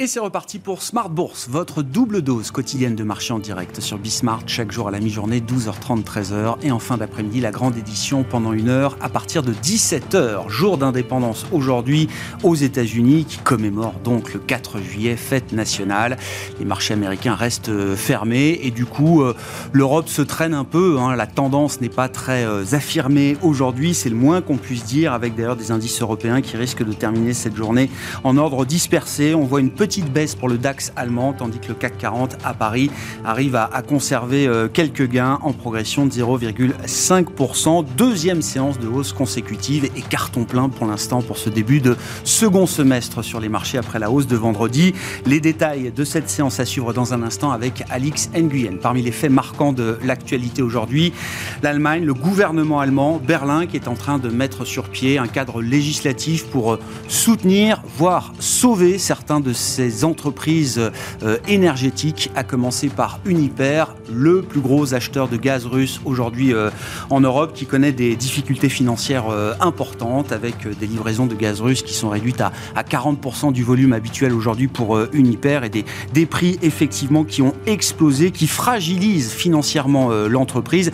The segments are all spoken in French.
Et c'est reparti pour Smart Bourse, votre double dose quotidienne de marché en direct sur Bismart, chaque jour à la mi-journée, 12h30, 13h. Et en fin d'après-midi, la grande édition pendant une heure à partir de 17h. Jour d'indépendance aujourd'hui aux États-Unis, qui commémore donc le 4 juillet, fête nationale. Les marchés américains restent euh, fermés et du coup, euh, l'Europe se traîne un peu. Hein. La tendance n'est pas très euh, affirmée aujourd'hui, c'est le moins qu'on puisse dire, avec d'ailleurs des indices européens qui risquent de terminer cette journée en ordre dispersé. On voit une petite petite baisse pour le DAX allemand, tandis que le CAC 40 à Paris arrive à, conserver euh, quelques gains en progression de 0,5%. Deuxième séance de hausse consécutive et carton plein pour l'instant pour ce début de second semestre sur les marchés après la hausse de vendredi. Les détails de cette séance à suivre dans un instant avec Alix Nguyen. Parmi les faits marquants de l'actualité aujourd'hui, l'Allemagne, le gouvernement allemand, Berlin, qui est en train de mettre sur pied un cadre législatif pour euh, soutenir, voire sauver certains de ces ces entreprises euh, énergétiques, à commencer par Uniper, le plus gros acheteur de gaz russe aujourd'hui euh, en Europe, qui connaît des difficultés financières euh, importantes avec des livraisons de gaz russe qui sont réduites à, à 40% du volume habituel aujourd'hui pour Uniper et des, des prix effectivement qui ont explosé, qui fragilisent financièrement l'entreprise.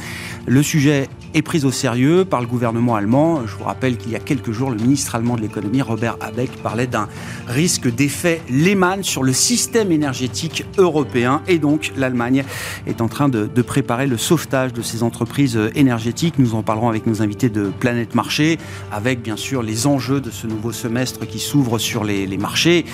Le sujet est prise au sérieux par le gouvernement allemand. Je vous rappelle qu'il y a quelques jours, le ministre allemand de l'économie, Robert Habeck, parlait d'un risque d'effet Sur le système énergétique européen. Et donc, l'Allemagne est en train de, préparer le sauvetage de ces entreprises énergétiques. Nous en parlerons avec nos invités de Planète Marché, avec bien sûr les enjeux de ce nouveau semestre qui s'ouvre sur les marchés.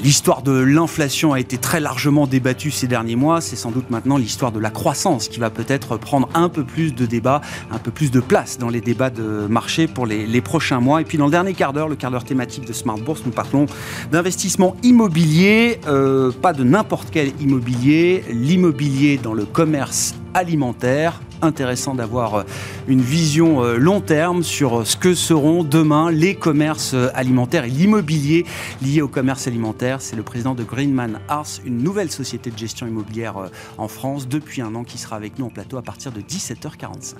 L'histoire de l'inflation a été très largement débattue ces derniers mois. C'est sans doute maintenant l'histoire de la croissance qui va peut-être prendre un peu plus de débat, un peu plus de place dans les débats de marché pour les, prochains mois. Et puis dans le dernier quart d'heure, le quart d'heure thématique de Smart Bourse, nous parlons d'investissement immobilier, euh, pas de n'importe quel immobilier, l'immobilier dans le commerce alimentaire intéressant d'avoir euh, une vision euh, long terme sur ce que seront demain les commerces alimentaires et l'immobilier lié au commerce alimentaire. C'est le président de Greenman Arts, une nouvelle société de gestion immobilière en France depuis un an qui sera avec nous en plateau à partir de 17h45.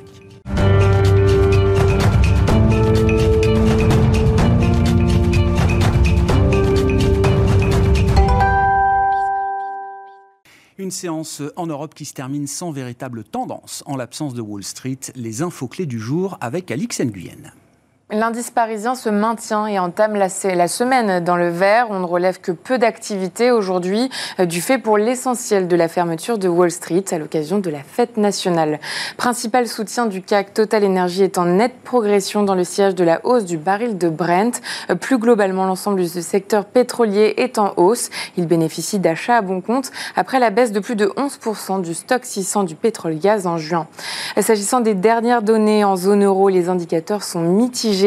Une séance en Europe qui se termine sans véritable tendance en l'absence de Wall Street. Les infos clés du jour avec Alix Nguyen. L'indice parisien se maintient et entame la, semaine dans le vert. On ne relève que peu d'activité aujourd'hui, euh, du fait pour l'essentiel de la fermeture de Wall Street à l'occasion de la fête nationale. Principal soutien du CAC, Total Energy est en nette progression dans le siège de la hausse du baril de Brent. Euh, plus globalement, l'ensemble du secteur pétrolier est en hausse. Il bénéficie d'achats à bon compte après la baisse de plus de 11% du stock 600 du pétrole-gaz en juin. Euh, s'agissant des dernières données en zone euro, les indicateurs sont mitigés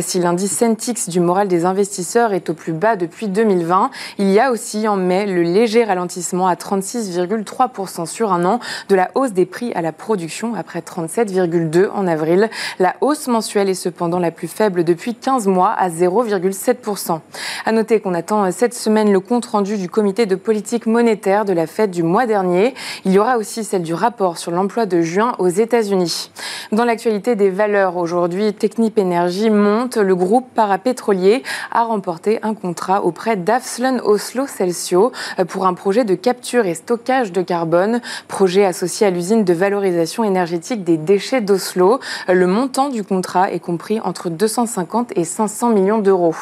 si l'indice Centix du moral des investisseurs est au plus bas depuis 2020, il y a aussi en mai le léger ralentissement à 36,3% sur un an de la hausse des prix à la production après 37,2 en avril. La hausse mensuelle est cependant la plus faible depuis 15 mois à 0,7%. À noter qu'on attend cette semaine le compte rendu du comité de politique monétaire de la fête du mois dernier. Il y aura aussi celle du rapport sur l'emploi de juin aux États-Unis. Dans l'actualité des valeurs aujourd'hui, Technip Energy monte, le groupe parapétrolier a remporté un contrat auprès d'Afslan Oslo Celsio pour un projet de capture et stockage de carbone, projet associé à l'usine de valorisation énergétique des déchets d'Oslo. Le montant du contrat est compris entre 250 et 500 millions d'euros.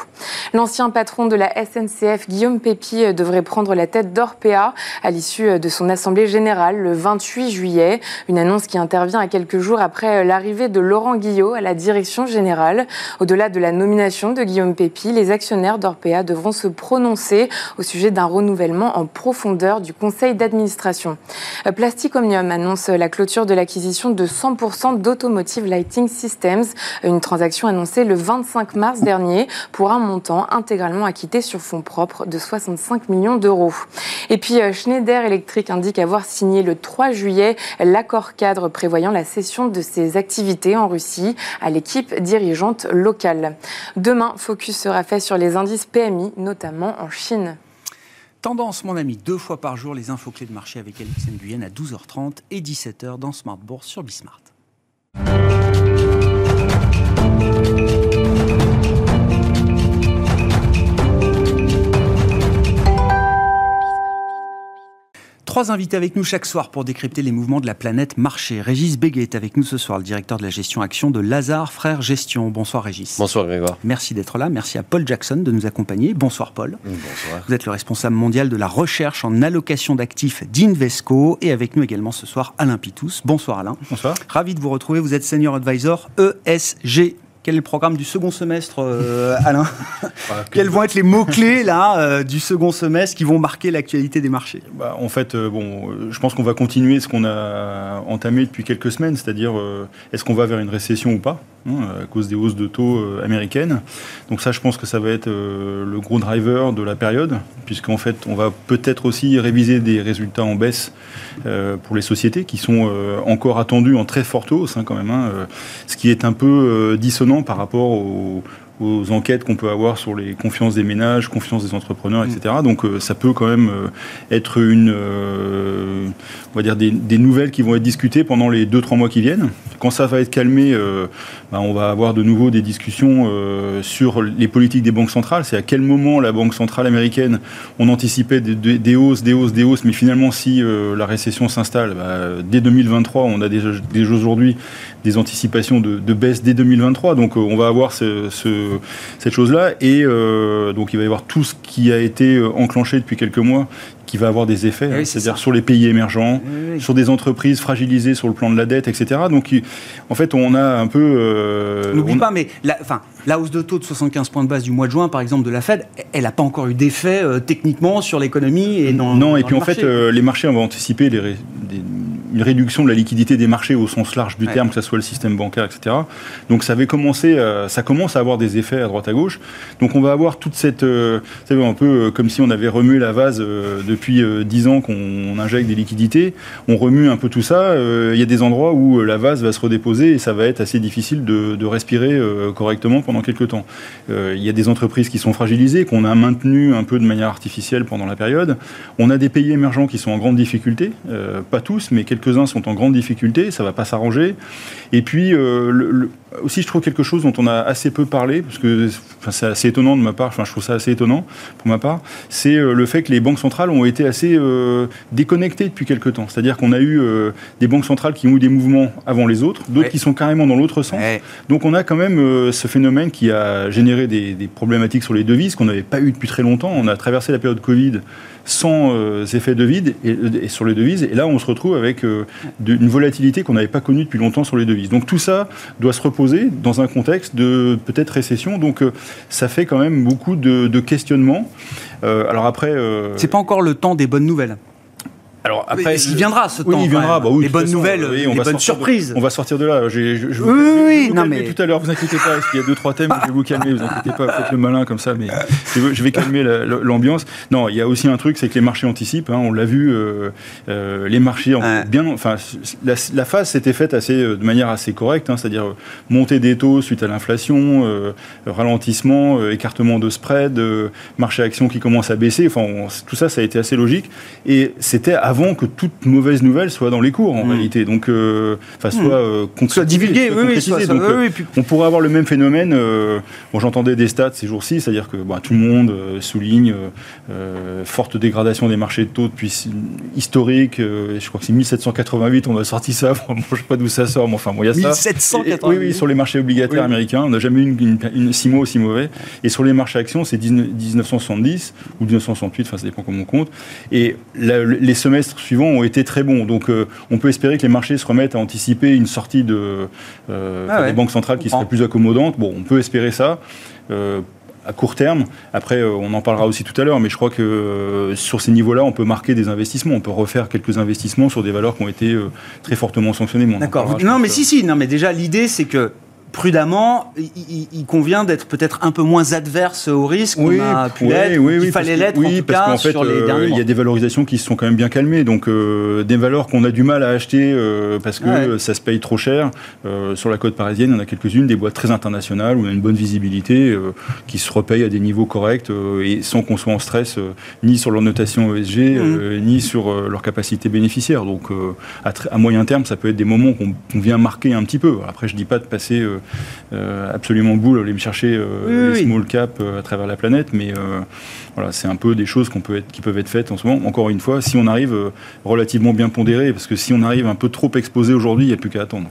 L'ancien patron de la SNCF, Guillaume Pépi, devrait prendre la tête d'Orpea à l'issue de son assemblée générale le 28 juillet. Une annonce qui intervient à quelques jours après l'arrivée de Laurent Guillot à la direction générale. Au-delà de la nomination de Guillaume Pépi, les actionnaires d'Orpea devront se prononcer au sujet d'un renouvellement en profondeur du conseil d'administration. Euh, Plastic Omnium annonce la clôture de l'acquisition de 100% d'Automotive Lighting Systems, une transaction annoncée le 25 mars dernier pour un montant intégralement acquitté sur fonds propres de 65 millions d'euros. Et puis euh, Schneider Electric indique avoir signé le 3 juillet l'accord cadre prévoyant la cession de ses activités en Russie à l'équipe dirigeante Demain, focus sera fait sur les indices PMI, notamment en Chine. Tendance, mon ami, deux fois par jour, les infos clés de marché avec Alix Nguyen à 12h30 et 17h dans Smart Bourse sur Bismart. Trois invités avec nous chaque soir pour décrypter les mouvements de la planète marché. Régis Béguet est avec nous ce soir, le directeur de la gestion action de Lazare Frères Gestion. Bonsoir Régis. Bonsoir Grégoire. Merci d'être là. Merci à Paul Jackson de nous accompagner. Bonsoir Paul. Bonsoir. Vous êtes le responsable mondial de la recherche en allocation d'actifs d'Invesco et avec nous également ce soir Alain Pitous. Bonsoir Alain. Bonsoir. Ravi de vous retrouver. Vous êtes senior advisor ESG quel est le programme du second semestre, euh, Alain Quels vont être les mots-clés là euh, du second semestre qui vont marquer l'actualité des marchés? Bah, En fait, euh, bon, je pense qu'on va continuer ce qu'on a entamé depuis quelques semaines, c'est-à-dire est-ce qu'on va vers une récession ou pas hein, à cause des hausses de taux américaines? Donc ça, je pense que ça va être le gros driver de la période, puisqu'en fait, on va peut-être aussi réviser des résultats en baisse pour les sociétés qui sont encore attendus en très forte hausse hein, quand même, hein, ce qui est un peu dissonant par rapport aux, enquêtes qu'on peut avoir sur les confiances des ménages, confiance des entrepreneurs, etc. Mm. Donc euh, ça peut quand même euh, être une, euh, on va dire des, nouvelles qui vont être discutées pendant les 2-3 mois qui viennent. Quand ça va être calmé, bah, on va avoir de nouveau des discussions sur les politiques des banques centrales. C'est à quel moment la banque centrale américaine, on anticipait des, hausses, des hausses, des hausses, mais finalement si la récession s'installe, bah, dès 2023, on a déjà, aujourd'hui des anticipations de, baisse dès 2023. Donc euh, on va avoir ce, cette chose-là. Et euh, donc il va y avoir tout ce qui a été euh, enclenché depuis quelques mois qui va avoir des effets, hein, c'est-à-dire sur les pays émergents, sur des entreprises fragilisées sur le plan de la dette, etc. Donc, en fait, on a un peu... N'oublie pas, mais la, la hausse de taux de 75 points de base du mois de juin, par exemple, de la Fed, elle n'a pas encore eu d'effet techniquement sur l'économie et dans Non, et puis en fait, les marchés ont anticipé les, une réduction de la liquidité des marchés au sens large du terme, que ce soit le système bancaire, etc. Donc ça avait commencé, euh, ça commence à avoir des effets à droite à gauche. Donc on va avoir toute cette, euh, vous savez, un peu euh, comme si on avait remué la vase depuis dix ans qu'on injecte des liquidités. On remue un peu tout ça. Il y a des endroits où la vase va se redéposer et ça va être assez difficile de, de respirer correctement pendant quelques temps. Il y a des entreprises qui sont fragilisées, qu'on a maintenues un peu de manière artificielle pendant la période. On a des pays émergents qui sont en grande difficulté, pas tous, mais quelques uns sont en grande difficulté, ça ne va pas s'arranger. Et puis, euh, aussi, je trouve quelque chose dont on a assez peu parlé, parce que c'est assez étonnant de ma part, enfin, je trouve ça assez étonnant pour ma part, c'est euh, le fait que les banques centrales ont été assez euh, déconnectées depuis quelques temps. C'est-à-dire qu'on a eu des banques centrales qui ont eu des mouvements avant les autres, d'autres qui sont carrément dans l'autre sens. Donc on a quand même ce phénomène qui a généré des, des problématiques sur les devises qu'on n'avait pas eu depuis très longtemps. On a traversé la période Covid sans euh, effet de vide et, sur les devises. Et là, on se retrouve avec euh, une volatilité qu'on n'avait pas connue depuis longtemps sur les devises. Donc tout ça doit se reposer dans un contexte de peut-être récession. Donc euh, ça fait quand même beaucoup de, questionnements. alors après, c'est pas encore le temps des bonnes nouvelles. Alors après, il viendra ce temps. Il viendra. Bah, oui, les bonnes nouvelles, on les bonnes surprises. on va sortir de là. Je, je, oui, oui, oui non mais tout à l'heure, vous inquiétez pas. Il y a deux trois thèmes, je vais vous calmer. Vous inquiétez pas, faites le malin comme ça, mais je vais calmer l'ambiance. Non, il y a aussi un truc, c'est que les marchés anticipent. Hein, on l'a vu, euh, euh, les marchés bien. Enfin, la, phase s'était faite assez euh, de manière assez correcte, hein, c'est-à-dire montée des taux suite à l'inflation, ralentissement, écartement de spread, marché action qui commence à baisser. Enfin, tout ça, ça a été assez logique. Et c'était avant que toute mauvaise nouvelle soit dans les cours en réalité. Donc, euh, enfin, soit, euh, soit divulgué, oui, soit, Donc, euh, on pourrait avoir le même phénomène. bon, j'entendais des stats ces jours-ci, c'est-à-dire que bah, tout le monde souligne forte dégradation des marchés de taux depuis historique. je crois que c'est 1788, on a sorti ça. Bon, je sais pas d'où ça sort, mais enfin, bon, il y a 1788. oui, oui, sur les marchés obligataires américains, on n'a jamais eu une, une, six mois aussi mauvais. Et sur les marchés actions, c'est 1970 ou 1968, enfin, ça dépend comment on compte. Et les suivants ont été très bons. Donc euh, on peut espérer que les marchés se remettent à anticiper une sortie de, euh, ah des banques centrales qui serait plus accommodante. Bon, on peut espérer ça. Euh, à court terme. Après, on en parlera aussi tout à l'heure, mais je crois que sur ces niveaux-là, on peut marquer des investissements. On peut refaire quelques investissements sur des valeurs qui ont été très fortement sanctionnées. D'accord. Non, mais si, si. Non, mais déjà, l'idée, c'est que prudemment, il, convient d'être peut-être un peu moins adverse au risque oui, a pu oui, il fallait l'être oui, parce qu'en fait, euh, Il y a des valorisations qui se sont quand même bien calmées, donc euh, des valeurs qu'on a du mal à acheter euh, parce que ça se paye trop cher. sur la côte parisienne, il y en a quelques-unes, des boîtes très internationales où on a une bonne visibilité, qui se repayent à des niveaux corrects et sans qu'on soit en stress ni sur leur notation ESG, mmh. ni sur leur capacité bénéficiaire. Donc à, à, moyen terme, ça peut être des moments qu'on vient marquer un petit peu. Après, je dis pas de passer absolument boule aller me chercher les small cap à travers la planète, mais voilà, c'est un peu des choses qu'on peut être, qui peuvent être faites en ce moment. Encore une fois, si on arrive relativement bien pondéré, parce que si on arrive un peu trop exposé aujourd'hui, il n'y a plus qu'à attendre.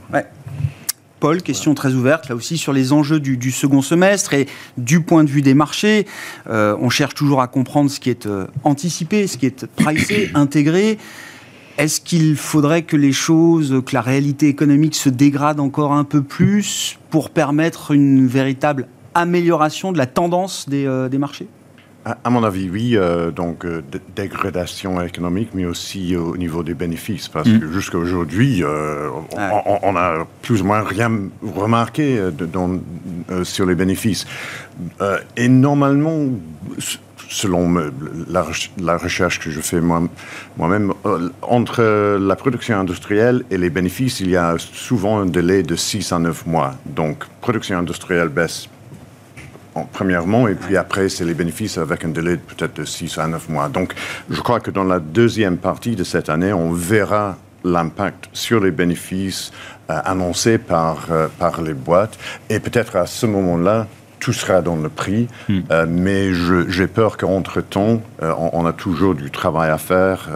Paul, question très ouverte, là aussi sur les enjeux du, second semestre et du point de vue des marchés. Euh, on cherche toujours à comprendre ce qui est euh, anticipé, ce qui est pricé, intégré. Est-ce qu'il faudrait que les choses, que la réalité économique se dégrade encore un peu plus pour permettre une véritable amélioration de la tendance des euh, marchés? À, mon avis, oui. Euh, donc, euh, dégradation économique, mais aussi au niveau des bénéfices. Parce mm. que jusqu'à aujourd'hui, on, a plus ou moins rien remarqué sur les bénéfices. et normalement, selon la, recherche que je fais moi-même, entre la production industrielle et les bénéfices, il y a souvent un délai de 6 à 9 mois. Donc, production industrielle baisse premièrement, et puis après, c'est les bénéfices avec un délai peut-être de 6 à 9 mois. Donc, je crois que dans la deuxième partie de cette année, on verra l'impact sur les bénéfices euh, annoncés par, euh, par les boîtes, et peut-être à ce moment-là, tout sera dans le prix, hmm. euh, mais j'ai peur qu'entre-temps, on, on, a toujours du travail à faire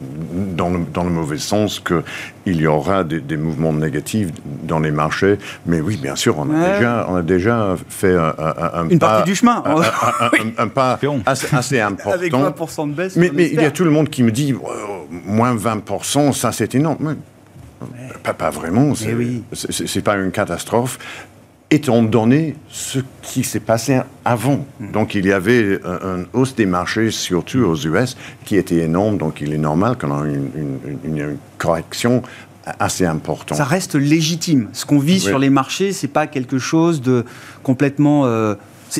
dans le, dans le, mauvais sens qu'il y aura des, mouvements négatifs dans les marchés. Mais oui, bien sûr, on a, déjà, on a déjà fait un, un, Une partie du chemin. Un, pas assez, important. Avec 20% de baisse. Mais, mais il y a tout le monde qui me dit, moins 20%, ça c'est énorme. Pas, pas, vraiment, c'est oui. pas une catastrophe étant donné ce qui s'est passé avant. Hmm. Donc il y avait une hausse des marchés, surtout aux US, qui était énorme. Donc il est normal qu'on ait une, correction assez importante. Ça reste légitime. Ce qu'on vit sur les marchés, c'est pas quelque chose de complètement euh,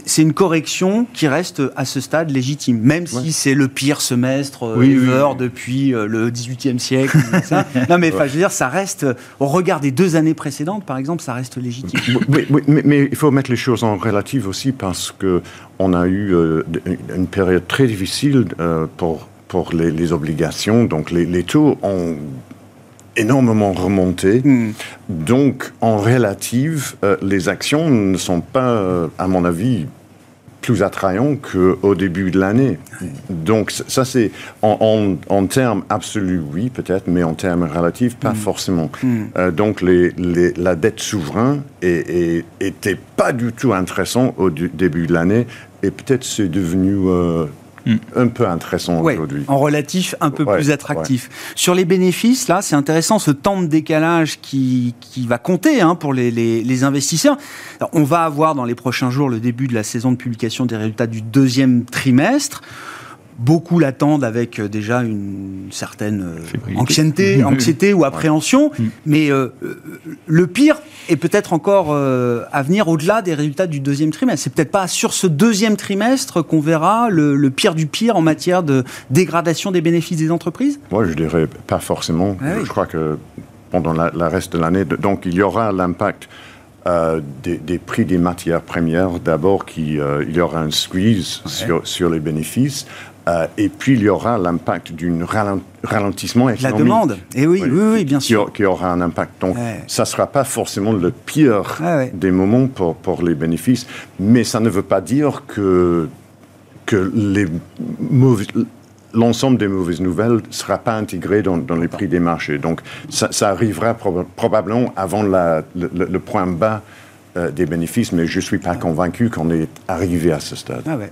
c'est une correction qui reste à ce stade légitime, même si c'est le pire semestre euh, ever depuis euh, le XVIIIe siècle. non, mais je veux dire, ça reste, euh, au regard des deux années précédentes, par exemple, ça reste légitime. Oui, mais, il faut mettre les choses en relative aussi parce que on a eu une période très difficile pour pour les, obligations. Donc les, les taux ont énormément remonté. Hmm. Donc, en relative, euh, les actions ne sont pas, euh, à mon avis, plus attrayants qu'au début de l'année. Donc, ça, c'est en, en, termes absolus, oui, peut-être, mais en termes relatifs, pas hmm. forcément. Hmm. Euh, donc, les, la dette souveraine était pas du tout intéressant au début de l'année, et peut-être c'est devenu Mm. un peu intéressant aujourd'hui. En relatif, un peu plus attractif. Sur les bénéfices, là, c'est intéressant ce temps de décalage qui, qui va compter hein, pour les, les, investisseurs. on va avoir dans les prochains jours le début de la saison de publication des résultats du deuxième trimestre. Beaucoup l'attendent avec euh, déjà une certaine euh, anxiété, anxiété ou appréhension. Mm. Mais euh, le pire est peut-être encore à venir au-delà des résultats du deuxième trimestre. C'est peut-être pas sur ce deuxième trimestre qu'on verra le, pire du pire en matière de dégradation des bénéfices des entreprises? Moi, je dirais pas forcément. Ah je crois que pendant la, reste de l'année, donc il y aura l'impact des, prix des matières premières. D'abord, qu'il il y aura un squeeze sur, sur les bénéfices. Euh, et puis, il y aura l'impact d'un ralentissement économique. La demande, et eh oui, oui, oui, bien sûr. Qui, aura un impact. Donc, ça ne sera pas forcément le pire des moments pour, pour les bénéfices, mais ça ne veut pas dire que, que les l'ensemble des mauvaises nouvelles ne sera pas intégré dans, dans, les prix des marchés. Donc, ça, arrivera probablement avant la, le, point bas euh, des bénéfices, mais je ne suis pas convaincu qu'on est arrivé à ce stade. Ah ouais.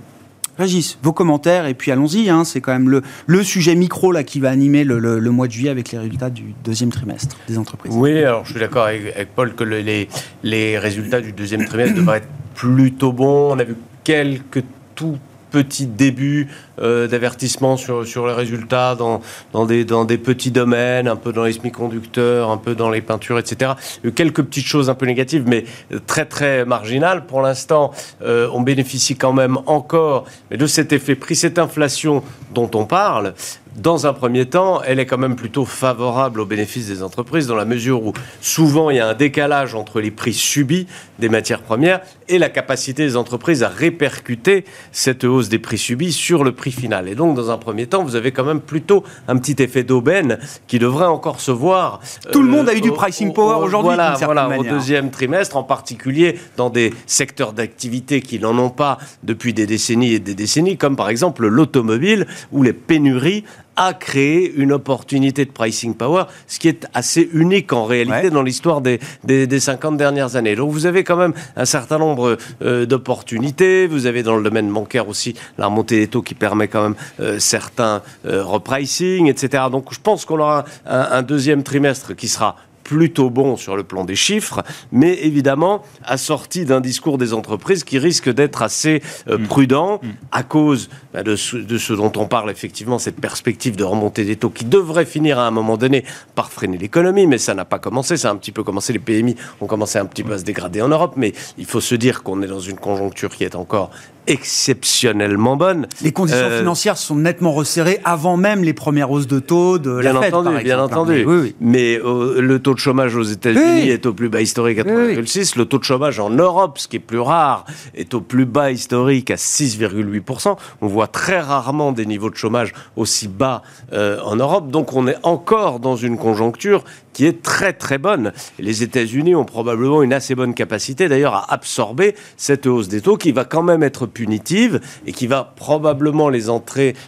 Régis, vos commentaires, et puis allons-y, hein, c'est quand même le, le, sujet micro là, qui va animer le, le, mois de juillet avec les résultats du deuxième trimestre des entreprises. Oui, alors je suis d'accord avec, Paul que les, les résultats du deuxième trimestre devraient être plutôt bons. On a vu quelques tout petits débuts euh, d'avertissement sur, sur les résultats dans, dans, des, dans des petits domaines, un peu dans les semi-conducteurs, un peu dans les peintures, etc. quelques petites choses un peu négatives, mais très très marginales. Pour l'instant, euh, on bénéficie quand même encore mais de cet effet prix, cette inflation dont on parle, dans un premier temps, elle est quand même plutôt favorable aux bénéfices des entreprises dans la mesure où souvent il y a un décalage entre les prix subis des matières premières et la capacité des entreprises à répercuter cette hausse des prix subis sur le prix prix final. Et donc, dans un premier temps, vous avez quand même plutôt un petit effet d'aubaine qui devrait encore se voir. Tout le monde a eu du pricing power aujourd'hui. Voilà, voilà au deuxième trimestre, en particulier dans des secteurs d'activité qui n'en ont pas depuis des décennies et des décennies, comme par exemple l'automobile, où les pénuries a créé une opportunité de pricing power, ce qui est assez unique en réalité dans l'histoire des, des, 50 dernières années. Donc vous avez quand même un certain nombre euh, d'opportunités. Vous avez dans le domaine bancaire aussi la remontée des taux qui permet quand même euh, certains euh, repricing, etc. Donc je pense qu'on aura un deuxième trimestre qui sera plutôt bon sur le plan des chiffres, mais évidemment assorti d'un discours des entreprises qui risque d'être assez euh, mm. prudent mm. à cause de, ce, de, ce, dont on parle effectivement, cette perspective de remontée des taux qui devrait finir à un moment donné par freiner l'économie, mais ça n'a pas commencé, ça a un petit peu commencé, les PMI ont commencé un petit peu à se dégrader en Europe, mais il faut se dire qu'on est dans une conjoncture qui est encore exceptionnellement bonne. Les conditions euh, financières sont nettement resserrées avant même les premières hausses de taux de bien la Fed, entendu, Bien entendu. Mais, euh, le taux de chômage aux États-Unis est au plus bas historique à 3,6. Le taux de chômage en Europe, ce qui est plus rare, est au plus bas historique à 6,8%. On voit très rarement des niveaux de chômage aussi bas euh, en Europe. Donc on est encore dans une conjoncture qui est très très bonne. Les États-Unis ont probablement une assez bonne capacité d'ailleurs à absorber cette hausse des taux qui va quand même être punitive et qui va probablement les,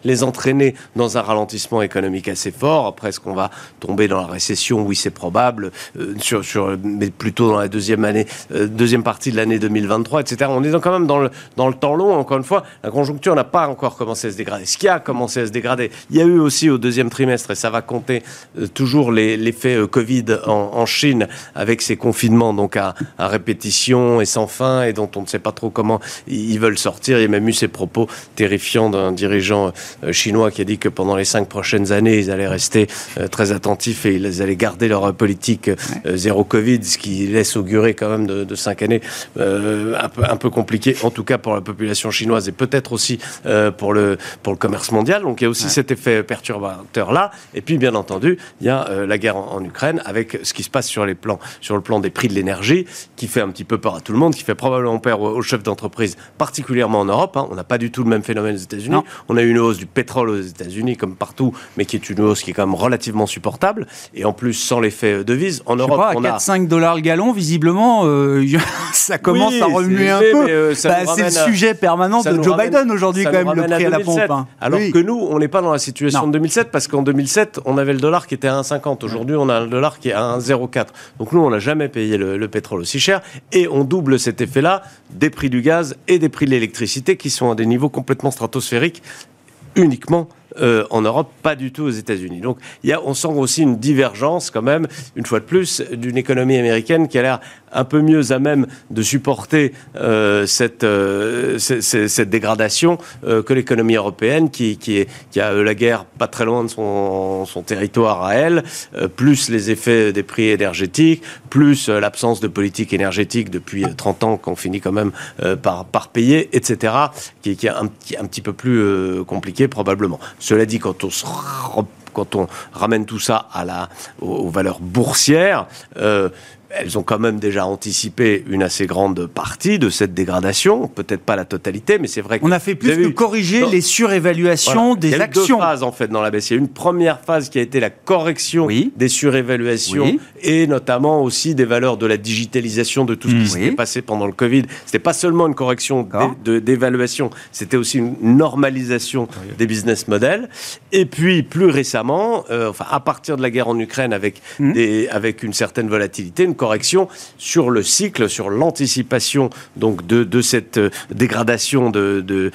les entraîner dans un ralentissement économique assez fort. Après, est-ce qu'on va tomber dans la récession? Oui, c'est probable, euh, mais plutôt dans la deuxième année, euh, deuxième partie de l'année 2023, etc. On est quand même dans le, dans le temps long. Encore une fois, la conjoncture n'a pas encore commencé à se dégrader. Ce qui a commencé à se dégrader, il y a eu aussi au deuxième trimestre, et ça va compter euh, toujours l'effet Covid en, Chine avec ces confinements donc à, répétition et sans fin et dont on ne sait pas trop comment ils veulent sortir. Il y a même eu ces propos terrifiants d'un dirigeant euh, chinois qui a dit que pendant les cinq prochaines années, ils allaient rester euh, très attentifs et ils allaient garder leur politique euh, zéro Covid, ce qui laisse augurer quand même de, cinq années un, peu, un peu compliqué, en tout cas pour la population chinoise et peut-être aussi pour, le, pour le commerce mondial. Donc il y a aussi cet effet perturbateur là. Et puis bien entendu, il y a la guerre en, en Ukraine avec ce qui se passe sur, les plans, sur le plan des prix de l'énergie, qui fait un petit peu peur à tout le monde, qui fait probablement peur aux, chefs d'entreprise, particulièrement en Europe. Hein. On n'a pas du tout le même phénomène aux États-Unis. On a eu une hausse du pétrole aux États-Unis, comme partout, mais qui est une hausse qui est quand même relativement supportable. Et en plus, sans l'effet devise, en Europe, pas, on à 4-5 dollars le gallon, visiblement, euh, ça commence à remuer un peu. Euh, bah, c'est le sujet permanent de Joe Biden aujourd'hui, quand même, le prix à, la pompe. Hein. Alors que nous, on n'est pas dans la situation de 2007, parce qu'en 2007, on avait le dollar qui était à 1,50. Aujourd'hui, on a le qui est à 1,04. Donc nous, on n'a jamais payé le, pétrole aussi cher. Et on double cet effet-là des prix du gaz et des prix de l'électricité qui sont à des niveaux complètement stratosphériques uniquement euh, en Europe, pas du tout aux États-Unis. Donc y a, on sent aussi une divergence quand même, une fois de plus, d'une économie américaine qui a l'air un peu mieux à même de supporter euh, cette, euh, cette, dégradation que l'économie européenne qui, qui, est, a la guerre pas très loin de son, son territoire à elle, plus les effets des prix énergétiques, plus l'absence de politique énergétique depuis 30 ans qu'on finit quand même par, par payer, etc., qui, qui est un, un petit peu plus compliqué probablement. Cela dit, quand on, ramène tout ça aux, valeurs boursières, euh, elles ont quand même déjà anticipé une assez grande partie de cette dégradation, peut-être pas la totalité, mais c'est vrai qu'on a fait plus que corriger les surévaluations des actions. Il y a deux phases en fait dans la baisse. Il y a une première phase qui a été la correction des surévaluations et notamment aussi des valeurs de la digitalisation de tout ce qui mmh. s'était passé pendant le Covid. C'était pas seulement une correction d'évaluation, c'était aussi une normalisation des business models. Et puis plus récemment, euh, enfin à partir de la guerre en Ukraine avec mmh. des, avec une certaine volatilité, une correction sur le cycle, sur l'anticipation donc de, de, cette euh, dégradation de, de,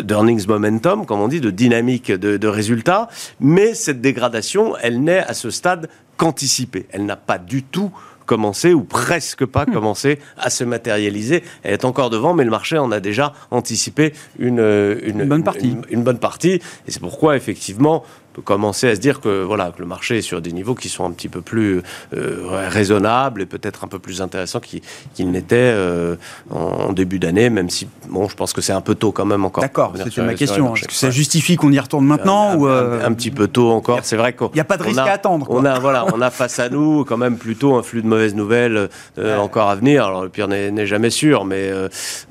d'earnings momentum, comme on dit, de dynamique de, de résultats. Mais cette dégradation, elle n'est à ce stade qu'anticipée. Elle n'a pas du tout commencé, ou presque pas hmm. commencé, à se matérialiser. Elle est encore devant, mais le marché en a déjà anticipé une, une, bonne partie. Une, bonne partie. Et c'est pourquoi, effectivement, peut commencer à se dire que voilà que le marché est sur des niveaux qui sont un petit peu plus euh, raisonnables et peut-être un peu plus intéressants qu'il n'était euh, en, début d'année, même si bon, je pense que c'est un peu tôt quand même encore. D'accord, c'était ma question. Est-ce que ça justifie qu'on y retourne maintenant un, ou euh, un, petit peu tôt encore C'est vrai qu'il n'y a pas de risque à attendre. On a voilà, on a face à nous quand même plutôt un flux de mauvaises nouvelles encore à venir. Alors le pire n'est jamais sûr, mais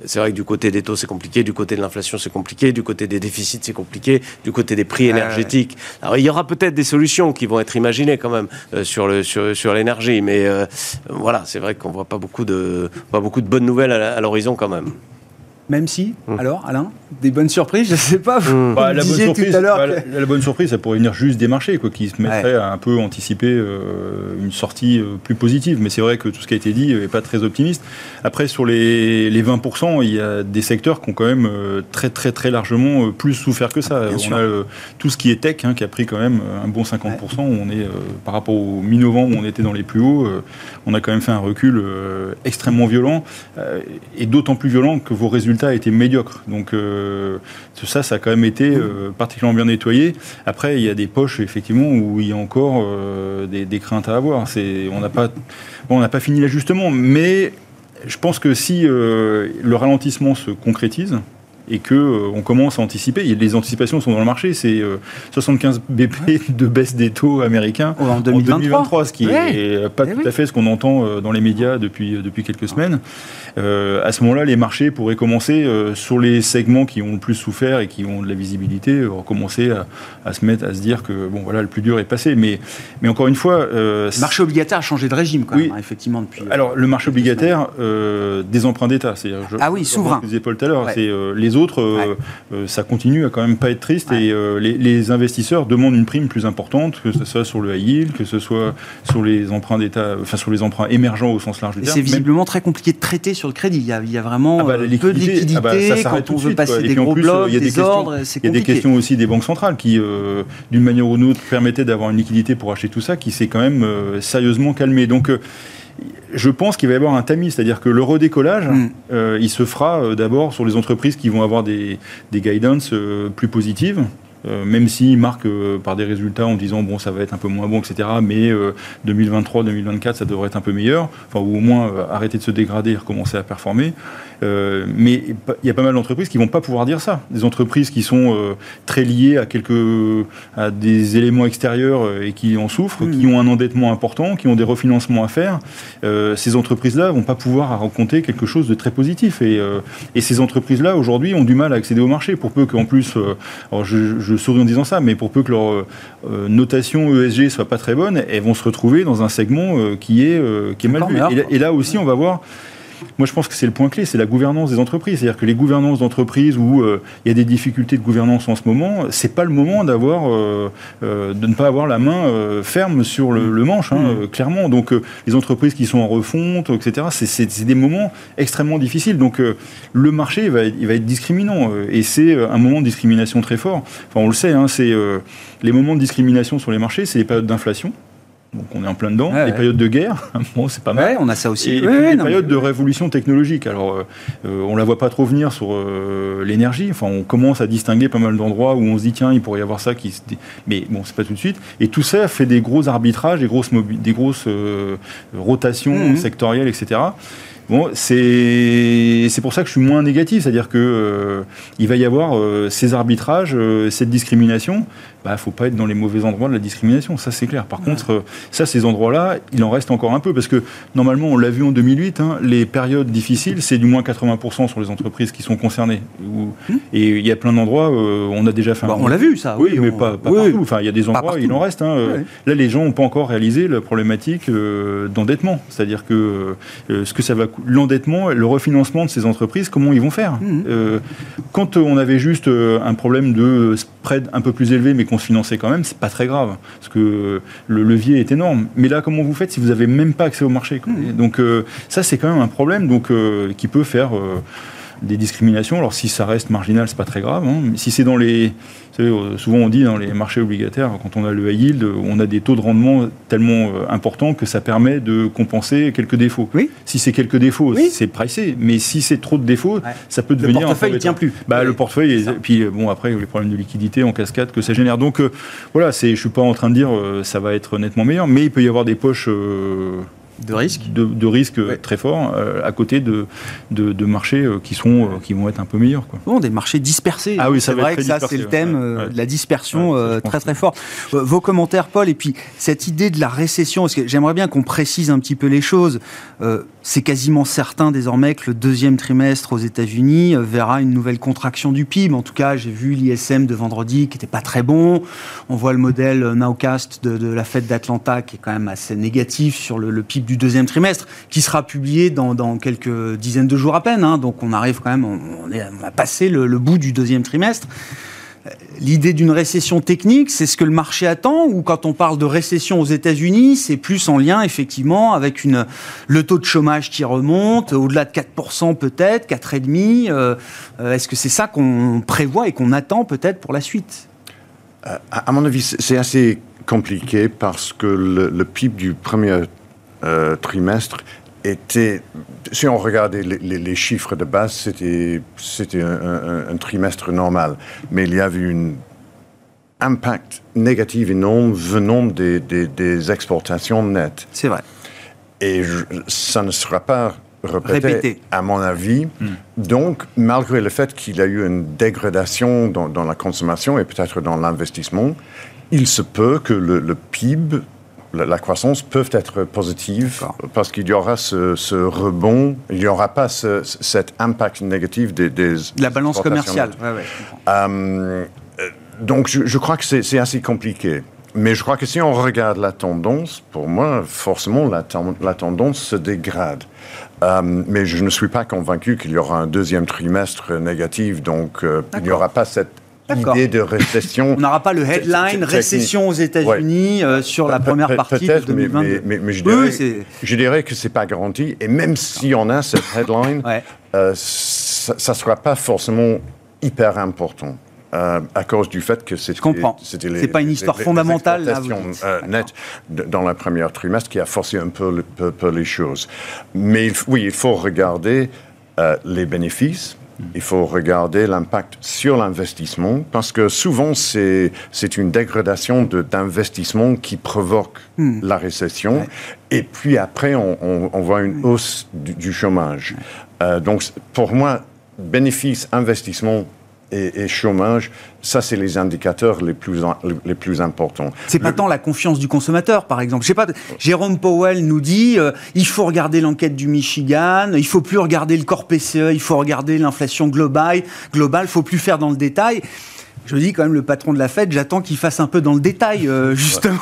c'est vrai que du côté des taux c'est compliqué, du côté de l'inflation c'est compliqué, du côté des déficits c'est compliqué, du côté des prix énergétiques. Il y aura peut-être des solutions qui vont être imaginées quand même euh, sur l'énergie, mais euh, voilà, c'est vrai qu'on voit pas beaucoup de pas beaucoup de bonnes nouvelles à l'horizon quand même. Même si, hum. alors, Alain, des bonnes surprises, je ne sais pas. Vous bah, la, bonne surprise, bah, la, bonne surprise, ça pourrait venir juste des marchés, quoi, qui se mettraient à un peu anticiper euh, une sortie euh, plus positive. Mais c'est vrai que tout ce qui a été dit n'est pas très optimiste. Après, sur les, les, 20%, il y a des secteurs qui ont quand même euh, très, très, très largement plus souffert que ça. Ah, on a tout ce qui est tech, hein, qui a pris quand même un bon 50%. On est, par rapport au mi-novembre où on était dans les plus hauts, on a quand même fait un recul extrêmement violent. et d'autant plus violent que vos résultats a été médiocre. Donc euh, tout ça, ça a quand même été euh, particulièrement bien nettoyé. Après, il y a des poches, effectivement, où il y a encore euh, des, craintes à avoir. On n'a pas, on n'a pas fini l'ajustement, mais je pense que si le ralentissement se concrétise, et que euh, on commence à anticiper. Les anticipations sont dans le marché. C'est 75 euh, BP de baisse des taux américains en 2023, ce qui n'est pas eh tout à fait ce qu'on entend euh, dans les médias depuis, depuis quelques semaines. à ce moment-là, les marchés pourraient commencer sur les segments qui ont le plus souffert et qui ont de la visibilité, recommencer à, à, se mettre à se dire que bon voilà le plus dur est passé. Mais, mais encore une fois, le marché obligataire a changé de régime quand même, hein, effectivement depuis. Alors le marché obligataire des emprunts d'État, c'est ah oui souverain. Vous tout à l'heure, c'est les autres autres, euh, euh, ça continue à quand même pas être triste et euh, les, investisseurs demandent une prime plus importante, que ce soit sur le high yield, que ce soit sur les emprunts d'État, enfin sur les emprunts émergents au sens large du terme. C'est visiblement très compliqué de traiter sur le crédit. Il y a, il y a vraiment ah bah, peu de liquidité ah bah, quand on veut passer des gros blocs, il y a des, ordres. Il y a des questions aussi des banques centrales qui, d'une manière ou d'une autre, permettaient d'avoir une liquidité pour acheter tout ça, qui s'est quand même sérieusement calmé. Donc je pense qu'il va y avoir un tamis, c'est-à-dire que le redécollage, mm. euh, il se fera euh, d'abord sur les entreprises qui vont avoir des, des guidance euh, plus positives. Même s'ils marquent par des résultats en disant bon ça va être un peu moins bon etc mais 2023-2024 ça devrait être un peu meilleur enfin ou au moins arrêter de se dégrader et recommencer à performer euh, mais il y a pas mal d'entreprises qui vont pas pouvoir dire ça. Des entreprises qui sont euh, très liées à quelques à des éléments extérieurs euh, et qui en souffrent, qui hmm. ont un endettement important, qui ont des refinancements à faire. ces entreprises-là vont pas pouvoir raconter quelque chose de très positif. Et, et ces entreprises-là aujourd'hui ont du mal à accéder au marché. Pour peu qu'en plus, alors je, je, souris en disant ça, mais pour peu que leur notation ESG soit pas très bonne, elles vont se retrouver dans un segment qui est qui est mal vu. Et, et, là aussi, on va voir moi, je pense que c'est le point clé, c'est la gouvernance des entreprises. C'est-à-dire que les gouvernances d'entreprises où euh, il y a des difficultés de gouvernance en ce moment, c'est pas le moment d'avoir, euh, euh, de ne pas avoir la main ferme sur le, manche, hein, mmh. clairement. Donc, les entreprises qui sont en refonte, etc., c'est des moments extrêmement difficiles. Donc, le marché va, il va être discriminant et c'est un moment de discrimination très fort. Enfin, on le sait, hein, c'est les moments de discrimination sur les marchés, c'est les périodes d'inflation. Donc on est en plein dedans. les périodes de guerre, bon, c'est pas mal. on a ça aussi. Et, puis les périodes de révolution technologique. Alors, euh, euh, on la voit pas trop venir sur euh, l'énergie. Enfin, on commence à distinguer pas mal d'endroits où on se dit tiens, il pourrait y avoir ça qui. Se... Mais bon, c'est pas tout de suite. Et tout ça fait des gros arbitrages, des grosses, des grosses rotations mmh. sectorielles, etc. Bon, c'est pour ça que je suis moins négatif, c'est-à-dire que il va y avoir ces arbitrages, cette discrimination, bah, ne faut pas être dans les mauvais endroits de la discrimination, ça c'est clair. Par contre, euh, ça, ces endroits-là, il en reste encore un peu, parce que normalement, on l'a vu en 2008, hein, les périodes difficiles, c'est du moins 80% sur les entreprises qui sont concernées. Hmm. Et il y a plein d'endroits, euh, on a déjà fait bah, On l'a vu, ça. Oui, mais pas, partout. Enfin, il y a des endroits, il en reste. Hein, euh, là, les gens n'ont pas encore réalisé la problématique d'endettement. C'est-à-dire que ce que ça va l'endettement, le refinancement de ces entreprises, comment ils vont faire? Hmm. Quand on avait juste un problème de spread un peu plus élevé, mais qu'on se finançait quand même, c'est pas très grave, parce que le levier est énorme. Mais là, comment vous faites si vous n'avez même pas accès au marché Donc euh, ça, c'est quand même un problème donc, euh, qui peut faire... Euh, des discriminations. Alors si ça reste marginal, c'est pas très grave. Hein. Mais si c'est dans les, euh, souvent on dit dans les marchés obligataires, quand on a le high yield, on a des taux de rendement tellement euh, importants que ça permet de compenser quelques défauts. Oui. Si c'est quelques défauts, c'est pricé. Mais si c'est trop de défauts, ça peut devenir. Le portefeuille ne tient plus. Bah, Le portefeuille, et puis bon après les problèmes de liquidité en cascade que ça génère. Donc euh, voilà, c'est, je suis pas en train de dire ça va être nettement meilleur, mais il peut y avoir des poches de risque De, risque très fort, euh, à côté de, de, marchés euh, qui, sont, euh, qui vont être un peu meilleurs. Quoi. Bon, des marchés dispersés. Ah oui, c'est vrai que ça, c'est le thème de la dispersion très très fort. vos commentaires, Paul, et puis cette idée de la récession, parce que j'aimerais bien qu'on précise un petit peu les choses. c'est quasiment certain désormais que le deuxième trimestre aux États-Unis verra une nouvelle contraction du PIB. En tout cas, j'ai vu l'ISM de vendredi qui n'était pas très bon. On voit le modèle Nowcast de, de la fête d'Atlanta qui est quand même assez négatif sur le, le PIB du deuxième trimestre, qui sera publié dans, quelques dizaines de jours à peine. Hein. donc on arrive quand même, on, est, a passé le, bout du deuxième trimestre. L'idée d'une récession technique, c'est ce que le marché attend, ou quand on parle de récession aux États-Unis, c'est plus en lien effectivement avec le taux de chômage qui remonte, au-delà de 4% peut-être, 4,5%. Euh, euh, est-ce que c'est ça qu'on prévoit et qu'on attend peut-être pour la suite? Euh, À mon avis, c'est assez compliqué parce que le, le PIB du premier euh, trimestre était, si on regardait les, chiffres de base, c'était, c'était un, trimestre normal. Mais il y avait un impact négatif énorme venant des, des, exportations nettes. C'est vrai. Et ça ne sera pas répété, à mon avis. Hmm. Donc, malgré le fait qu'il y a eu une dégradation dans, dans la consommation et peut-être dans l'investissement, il se peut que le, le PIB la, croissance peut être positive parce qu'il y aura ce, rebond, il n'y aura pas cet impact négatif des, des la balance commerciale. Euh, donc je, crois que c'est assez compliqué. Mais je crois que si on regarde la tendance, pour moi, forcément, la, la tendance se dégrade. Euh, mais je ne suis pas convaincu qu'il y aura un deuxième trimestre négatif, donc euh, il n'y aura pas cette idée de récession. On n'aura pas le headline récession aux États-Unis euh, sur la première partie de 2022. Mais, mais, je, dirais, je, dirais, que c'est pas garanti. Et même si on a cette headline, euh, ça ne sera pas forcément hyper important. Euh, à cause du fait que c'était. C'est pas une histoire fondamentale. Là, nette dans le premier trimestre qui a forcé un peu, les choses. Mais oui, il faut regarder les bénéfices il faut regarder l'impact sur l'investissement parce que souvent c'est une dégradation d'investissement qui provoque hmm. la récession. Et puis après on, voit une hausse du, chômage. Euh, donc pour moi, bénéfice, investissement, et, chômage, ça, c'est les indicateurs les plus, les plus importants. C'est pas tant la confiance du consommateur, par exemple. Je sais pas, Jérôme Powell nous dit euh, il faut regarder l'enquête du Michigan, il faut plus regarder le corps PCE, il faut regarder l'inflation globale, globale, faut plus faire dans le détail je dis quand même le patron de la fête, j'attends qu'il fasse un peu dans le détail, euh, justement.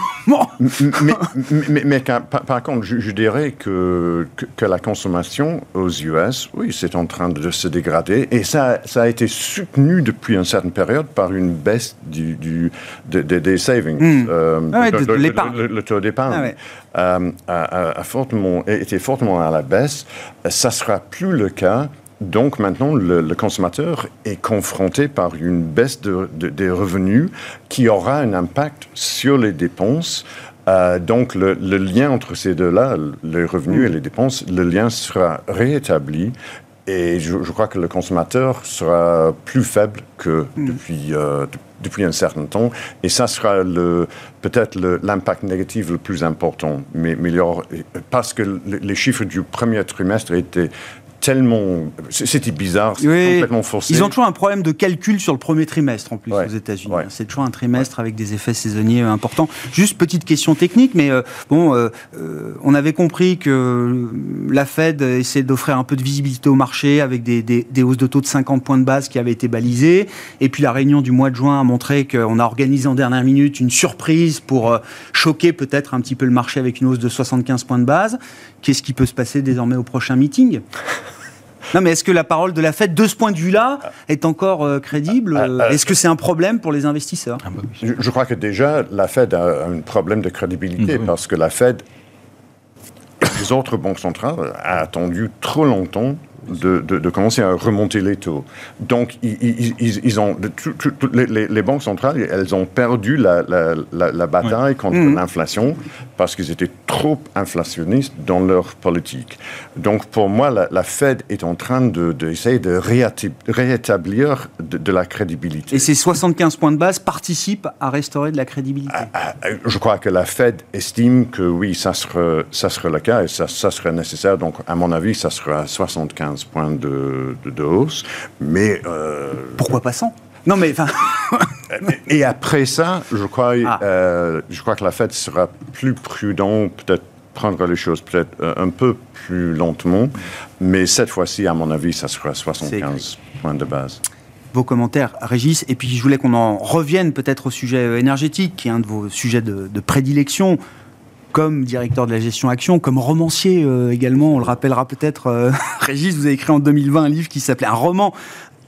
mais, mais, par, contre, je, dirais que, que, la consommation aux US, oui, c'est en train de se dégrader. Et ça, ça a été soutenu depuis une certaine période par une baisse du, du des savings. Hmm. Euh, ah de, le, taux d'épargne ah euh, a, a, fortement, été fortement à la baisse. Ça sera plus le cas donc maintenant, le, consommateur est confronté par une baisse des revenus qui aura un impact sur les dépenses. Euh, donc le, lien entre ces deux-là, les revenus et les dépenses, le lien sera réétabli. Et je, crois que le consommateur sera plus faible que mm. depuis, euh, depuis un certain temps. Et ça sera peut-être l'impact négatif le plus important. Mais, mais parce que les chiffres du premier trimestre étaient tellement. C'était bizarre, c'était complètement forcé. Ils ont toujours un problème de calcul sur le premier trimestre en plus aux États-Unis. C'est toujours un trimestre avec des effets saisonniers euh, importants. Juste petite question technique, mais euh, bon, euh, on avait compris que la Fed essayait d'offrir un peu de visibilité au marché avec des, des, hausses de taux de 50 points de base qui avaient été balisées. Et puis la réunion du mois de juin a montré qu'on a organisé en dernière minute une surprise pour choquer peut-être un petit peu le marché avec une hausse de 75 points de base. Qu'est-ce qui peut se passer désormais au prochain meeting non, mais est-ce que la parole de la Fed, de ce point de vue-là, est encore euh, crédible ah, ah, Est-ce que c'est un problème pour les investisseurs ah, bah je, crois que déjà, la Fed a un problème de crédibilité parce que la Fed et les autres banques centrales a attendu trop longtemps de, de, commencer à remonter les taux. Donc, ils, ils, ont, les, les, banques centrales, elles ont perdu la, la, la, bataille contre mmh. l'inflation parce qu'ils étaient trop inflationnistes dans leur politique. Donc, pour moi, la, Fed est en train d'essayer de, de, rétablir de, la crédibilité. Et ces 75 points de base participent à restaurer de la crédibilité ah, ah, Je crois que la Fed estime que oui, ça serait, ça serait le cas et ça, ça serait nécessaire. Donc, à mon avis, ça serait à 75 points de, de, hausse. Mais. Euh, Pourquoi pas 100 non, mais enfin. et après ça, je crois, ah. euh, je crois que la Fed sera plus prudent, peut-être prendre les choses peut-être euh, un peu plus lentement, mais cette fois-ci, à mon avis, ça sera 75 points de base vos commentaires, Régis. Et puis je voulais qu'on en revienne peut-être au sujet énergétique, qui est un de vos sujets de, de prédilection comme directeur de la gestion action, comme romancier euh, également. On le rappellera peut-être, euh, Régis, vous avez écrit en 2020 un livre qui s'appelait Un roman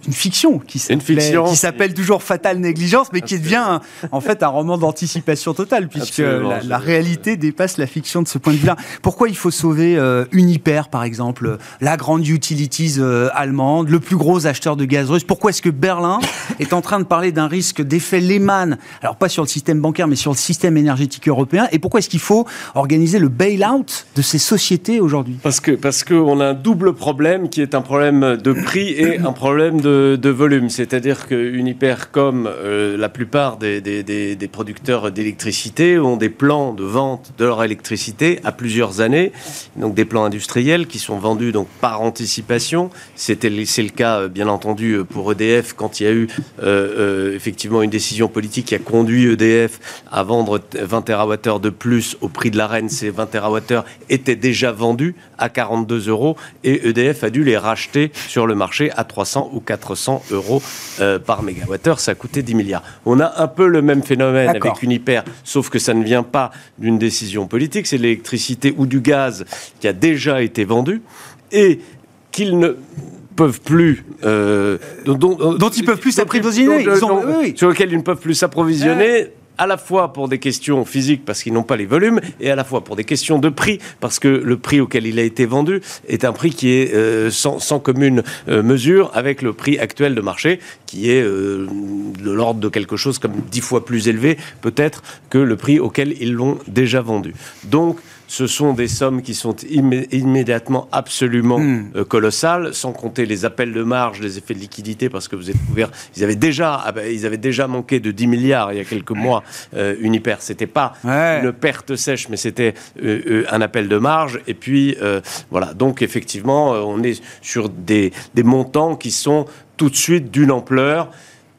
une fiction qui s'appelle toujours Fatale Négligence, mais qui devient en fait un roman d'anticipation totale, puisque la, réalité dépasse la fiction de ce point de vue-là. Pourquoi il faut sauver euh, Uniper, par exemple, la grande utilities euh, allemande, le plus gros acheteur de gaz russe? Pourquoi est-ce que Berlin est en train de parler d'un risque d'effet Lehman, alors pas sur le système bancaire, mais sur le système énergétique européen. Et pourquoi est-ce qu'il faut organiser le bail-out de ces sociétés aujourd'hui? Parce que parce qu'on a un double problème qui est un problème de prix et un problème de de, volume. C'est-à-dire que Uniper, comme euh, la plupart des, des, producteurs d'électricité, ont des plans de vente de leur électricité à plusieurs années, donc des plans industriels qui sont vendus donc par anticipation. C'était c'est le cas, euh, bien entendu, pour EDF quand il y a eu euh, effectivement une décision politique qui a conduit EDF à vendre 20 TWh de plus au prix de la reine. Ces 20 TWh étaient déjà vendus à 42 euros et EDF a dû les racheter sur le marché à 300 ou 400 euros euh, par mégawattheure. Ça a coûté 10 milliards. On a un peu le même phénomène avec Uniper, sauf que ça ne vient pas d'une décision politique. C'est l'électricité ou du gaz qui a déjà été vendu et qu'ils ne peuvent plus euh, dont, ils peuvent plus s'approvisionner sur lequel ils ne peuvent plus s'approvisionner à la fois pour des questions physiques parce qu'ils n'ont pas les volumes et à la fois pour des questions de prix parce que le prix auquel il a été vendu est un prix qui est euh, sans, commune euh, mesure avec le prix actuel de marché qui est euh, de l'ordre de quelque chose comme dix fois plus élevé peut-être que le prix auquel ils l'ont déjà vendu. Donc ce sont des sommes qui sont immédiatement absolument hmm. euh, colossales, sans compter les appels de marge, les effets de liquidité, parce que vous êtes couvert. Ils avaient déjà, ah ben, ils avaient déjà manqué de 10 milliards il y a quelques mois. Euh, Uniper, c'était pas une perte sèche, mais c'était euh, un appel de marge. Et puis voilà. Donc effectivement, on est sur des, des montants qui sont tout de suite d'une ampleur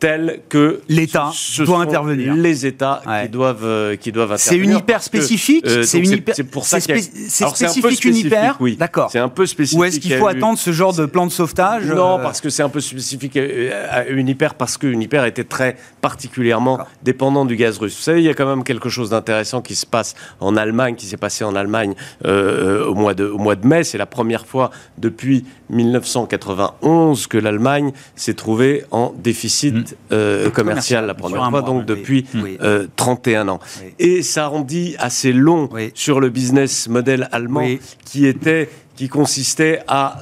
tel que l'État doit intervenir. Les États qui doivent euh, qui doivent intervenir. C'est une hyper spécifique. Euh, c'est une hyper. C'est pour ça c'est spécifique une hyper. Oui. D'accord. C'est un peu spécifique. Ou est-ce qu'il faut attendre ce genre de plan de sauvetage Non, euh, parce que c'est un peu spécifique à une hyper parce que une hyper était très particulièrement dépendant du gaz russe. Vous savez, il y a quand même quelque chose d'intéressant qui se passe en Allemagne, qui s'est passé en Allemagne au mois de au mois de mai. C'est la première fois depuis 1991 que l'Allemagne s'est trouvée en déficit mm. euh, commercial. la première fois, donc depuis 31 euh, ans. Et ça rendit assez long sur le business model allemand qui était qui consistait à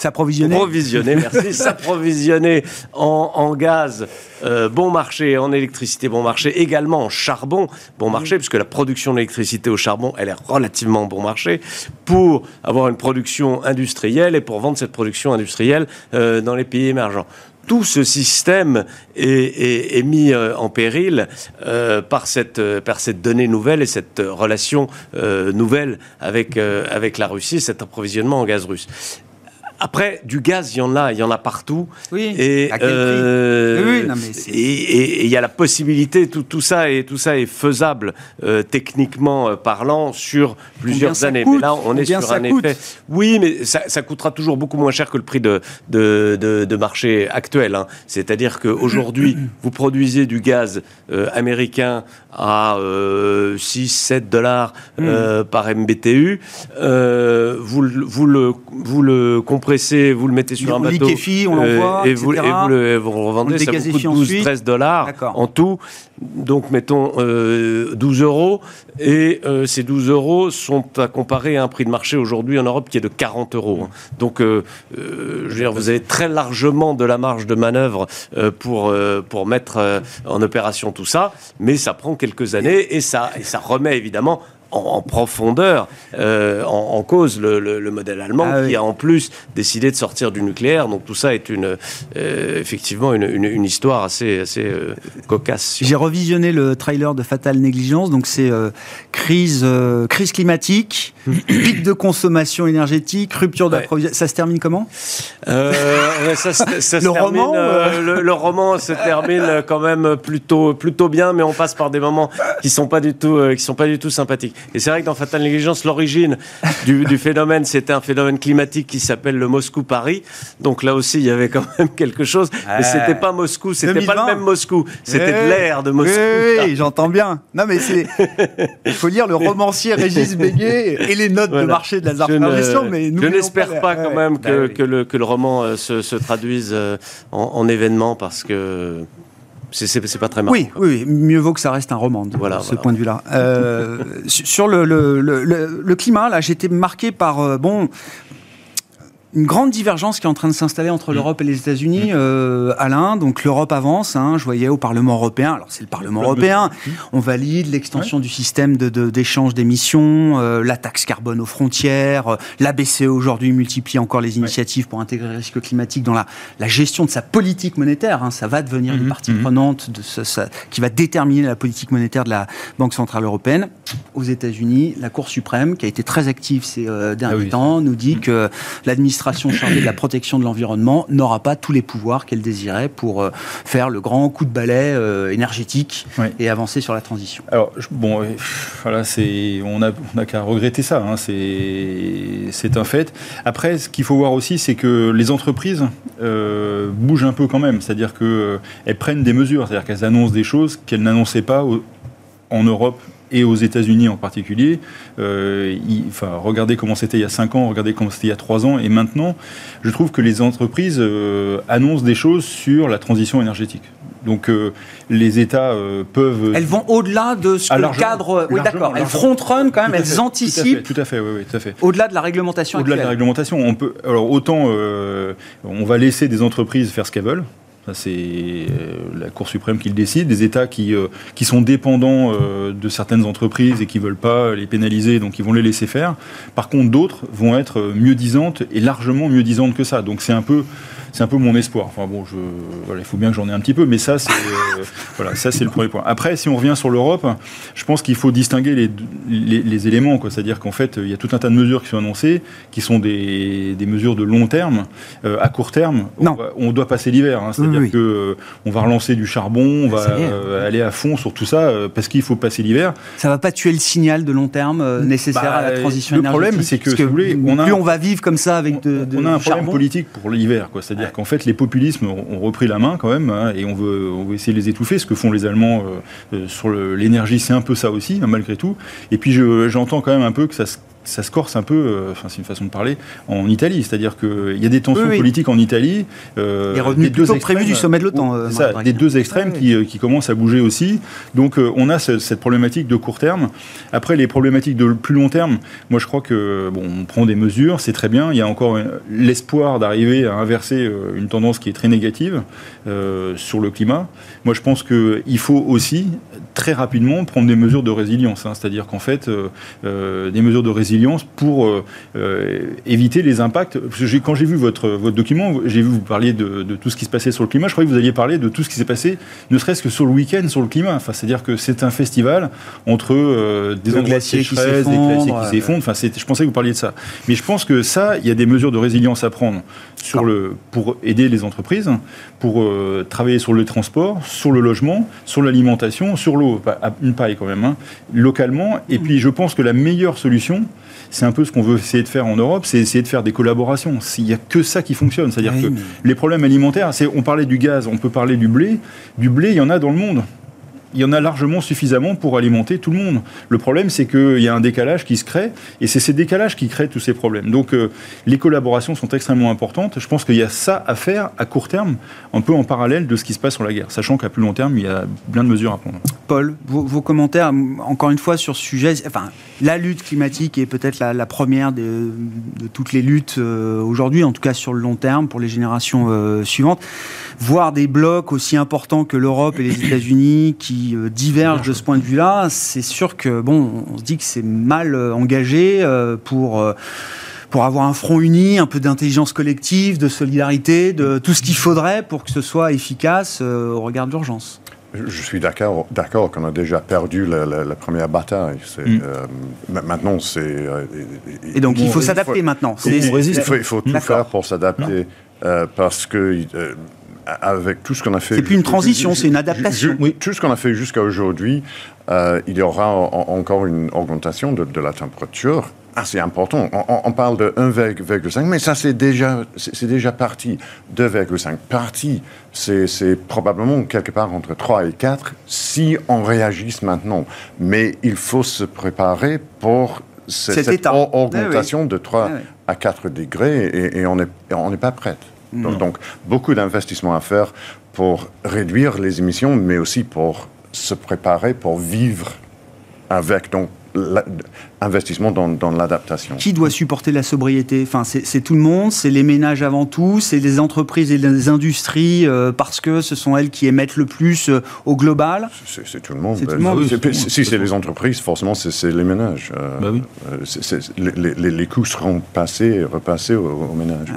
S'approvisionner. S'approvisionner, merci. S'approvisionner en, en, gaz euh, bon marché, en électricité bon marché, également en charbon bon marché, puisque la production d'électricité au charbon, elle est relativement bon marché, pour avoir une production industrielle et pour vendre cette production industrielle euh, dans les pays émergents tout ce système est, mis euh, en péril euh, par, cette, par cette donnée nouvelle et cette relation euh, nouvelle avec la Russie, cet approvisionnement en gaz russe. Après, du gaz, il y en a, il y en a partout. Oui. Et à quel euh, prix et il y a la possibilité, tout, tout, ça est tout ça est faisable euh, techniquement euh, parlant sur plusieurs années. mais là, on est sur un effet. Oui, mais ça, ça, coûtera toujours beaucoup moins cher que le prix de de, de, marché actuel. Hein. C'est-à-dire qu'aujourd'hui, vous produisez du gaz américain à 6-7 dollars hmm. par MBTU. vous, vous le vous le vous le mettez sur un bateau. on l'envoie, et, vous, et vous, le, vous revendez, ça vous coûte 12-13 dollars en tout. Donc, mettons 12 euros. Et ces 12 euros sont à comparer à un prix de marché aujourd'hui en Europe qui est de 40 euros. Hein. Donc, je veux dire, vous avez très largement de la marge de manœuvre pour, pour mettre en opération tout ça. Mais ça prend quelques années et ça, et ça remet évidemment en, profondeur euh, en, cause le, modèle allemand ah qui a en plus décidé de sortir du nucléaire. Donc tout ça est une, euh, effectivement une, histoire assez, assez euh, cocasse. J'ai revisionné le trailer de Fatal Négligence. Donc c'est crise, crise climatique, pic de consommation énergétique, rupture d'approvisionnement. Ça se termine comment? Ça, ça, le, roman, le, roman se termine quand même plutôt, plutôt bien, mais on passe par des moments qui sont pas du tout, qui sont pas du tout sympathiques. Et c'est vrai que dans Fatal Négligence, l'origine du, phénomène, c'était un phénomène climatique qui s'appelle le Moscou-Paris. Donc là aussi, il y avait quand même quelque chose. Mais c'était pas Moscou, c'était pas le même Moscou. C'était de l'air de Moscou. Oui, j'entends bien. Non, mais c'est. Il faut lire le romancier Régis Béguet et les notes de marché de la Gestion. Mais je n'espère pas, quand même que, bah que, le, que, le, roman euh, se, se, traduise euh, en, en événement parce que c'est pas très marrant. Oui, oui, mieux vaut que ça reste un roman de voilà, ce point de vue-là. Euh, sur le, le, le, le, climat, là, j'étais marqué par euh, bon une grande divergence qui est en train de s'installer entre mm. l'Europe et les États-Unis, mm. euh, Alain. Donc l'Europe avance. Hein, je voyais au Parlement européen. Alors c'est le Parlement européen. Mm. On valide l'extension du système d'échange de, d'émissions, euh, la taxe carbone aux frontières. Euh, la BCE aujourd'hui multiplie encore les initiatives pour intégrer le risque climatique dans la, la gestion de sa politique monétaire. Hein. Ça va devenir une mm-hmm. partie mm-hmm. prenante de ce, qui va déterminer la politique monétaire de la Banque centrale européenne. Aux États-Unis, la Cour suprême, qui a été très active ces euh, derniers ah temps, nous dit que l'administration chargée de la protection de l'environnement n'aura pas tous les pouvoirs qu'elle désirait pour euh, faire le grand coup de balai euh, énergétique et avancer sur la transition. Alors, bon, voilà, c'est, on n'a on a qu'à regretter ça, hein, c'est un fait. Après, ce qu'il faut voir aussi, c'est que les entreprises bougent un peu quand même, c'est-à-dire qu'elles prennent des mesures, c'est-à-dire qu'elles annoncent des choses qu'elles n'annonçaient pas en Europe et aux États-Unis en particulier. Euh, enfin, regardez comment c'était il y a 5 ans, regardez comment c'était il y a 3 ans, et maintenant, je trouve que les entreprises euh, annoncent des choses sur la transition énergétique. Donc euh, les États peuvent. Elles vont au-delà de ce que le cadre. Oui, d'accord. Elles front-run quand même. elles anticipent. Tout à fait. oui, tout à fait. Au-delà de la réglementation. Au-delà de la réglementation, on peut. Alors autant on va laisser des entreprises faire ce qu'elles veulent c'est euh, la Cour suprême qui le décide. Des États qui, euh, sont dépendants euh, de certaines entreprises et qui ne veulent pas les pénaliser, donc ils vont les laisser faire. Par contre, d'autres vont être mieux disantes et largement mieux disantes que ça. Donc c'est un peu c'est un peu mon espoir. Enfin bon, je, voilà, il faut bien que j'en ai un petit peu, mais ça, c'est euh, voilà, ça c'est le premier point. Après, si on revient sur l'Europe, je pense qu'il faut distinguer les, les, éléments, quoi. C'est-à-dire qu'en fait, il y a tout un tas de mesures qui sont annoncées, qui sont des, des mesures de long terme. Euh, à court terme, non. On, doit passer l'hiver. Hein. C'est-à-dire qu'on que euh, on va relancer du charbon, on va aller à fond sur tout ça parce qu'il faut passer l'hiver. Ça va pas tuer le signal de long terme nécessaire bah, à la transition le énergétique. Le problème, c'est que, si vous voulez, on a, plus on va vivre comme ça avec de, on a un problème politique pour l'hiver, quoi. C'est-à-dire qu'en fait, les populismes ont repris la main quand même, hein, et on veut, on veut essayer de les étouffer, ce que font les Allemands euh, euh, sur l'énergie, c'est un peu ça aussi, hein, malgré tout. Et puis j'entends quand même un peu que ça se ça se corse un peu, euh, enfin c'est une façon de parler, en Italie. C'est-à-dire qu'il y a des tensions politiques en Italie. Euh, des deux extrêmes, du sommet de l'OTAN. Euh, des deux extrêmes qui, qui, commencent à bouger aussi. Donc on a cette, problématique de court terme. Après, les problématiques de plus long terme, moi je crois que bon, on prend des mesures, c'est très bien. Il y a encore l'espoir d'arriver à inverser une tendance qui est très négative sur le climat. Moi je pense qu'il faut aussi très rapidement prendre des mesures de résilience. Hein. C'est-à-dire qu'en fait, des mesures de résilience pour euh, euh, éviter les impacts. quand j'ai vu votre, votre document, j'ai vu vous parler de, tout ce qui se passait sur le climat. Je croyais que vous alliez parler de tout ce qui s'est passé, ne serait-ce que sur le week-end sur le climat. Enfin, c'est-à-dire que c'est un festival entre euh, des glaciers qui s'effondrent, des glaciers qui s'effondrent. Enfin, je pensais que vous parliez de ça. Mais je pense que ça, il y a des mesures de résilience à prendre sur le, pour aider les entreprises, pour travailler sur le transport, sur le logement, sur l'alimentation, sur l'eau, une paille quand même, hein, localement. Et puis, je pense que la meilleure solution, c'est un peu ce qu'on veut essayer de faire en Europe, c'est essayer de faire des collaborations. Il n'y a que ça qui fonctionne. C'est-à-dire que les problèmes alimentaires, on parlait du gaz, on peut parler du blé. Du blé, il y en a dans le monde. Il y en a largement suffisamment pour alimenter tout le monde. Le problème, c'est qu'il y a un décalage qui se crée, et c'est ces décalages qui créent tous ces problèmes. Donc, euh, les collaborations sont extrêmement importantes. Je pense qu'il y a ça à faire à court terme, un peu en parallèle de ce qui se passe sur la guerre, sachant qu'à plus long terme, il y a plein de mesures à prendre. Paul, vos, commentaires, encore une fois, sur ce sujet, enfin, la lutte climatique est peut-être la, première de, toutes les luttes euh, aujourd'hui, en tout cas sur le long terme, pour les générations euh, suivantes. Voir des blocs aussi importants que l'Europe et les États-Unis qui euh, divergent de ce point de vue-là, c'est sûr que, bon, on se dit que c'est mal engagé pour pour avoir un front uni, un peu d'intelligence collective, de solidarité, de tout ce qu'il faudrait pour que ce soit efficace au regard de l'urgence. Je suis d'accord, d'accord qu'on a déjà perdu la, première bataille. Mm. Euh, maintenant, c'est. Euh, et donc, il faut s'adapter maintenant. Il faut, il faut tout faire pour s'adapter euh, parce que avec tout ce qu'on a fait. C'est plus une transition, c'est une adaptation. oui. Tout ce qu'on a fait jusqu'à aujourd'hui, il y aura encore une augmentation de, de la température assez important. On, parle de 1,5, mais ça, c'est déjà, c'est déjà parti. 2,5 parti, c'est probablement quelque part entre 3 et 4 si on réagisse maintenant. Mais il faut se préparer pour cette, augmentation de 3 à 4 degrés et, on n'est on pas prête. Donc, beaucoup d'investissements à faire pour réduire les émissions, mais aussi pour se préparer pour vivre avec. Donc, investissement dans, dans l'adaptation. Qui doit supporter la sobriété? Enfin, C'est tout le monde, c'est les ménages avant tout, c'est les entreprises et les industries euh, parce que ce sont elles qui émettent le plus euh, au global C'est tout le monde. Tout le monde. si c'est les entreprises, forcément, c'est les ménages. Euh, bah oui. les, les, coûts seront passés, repassés aux, ménages.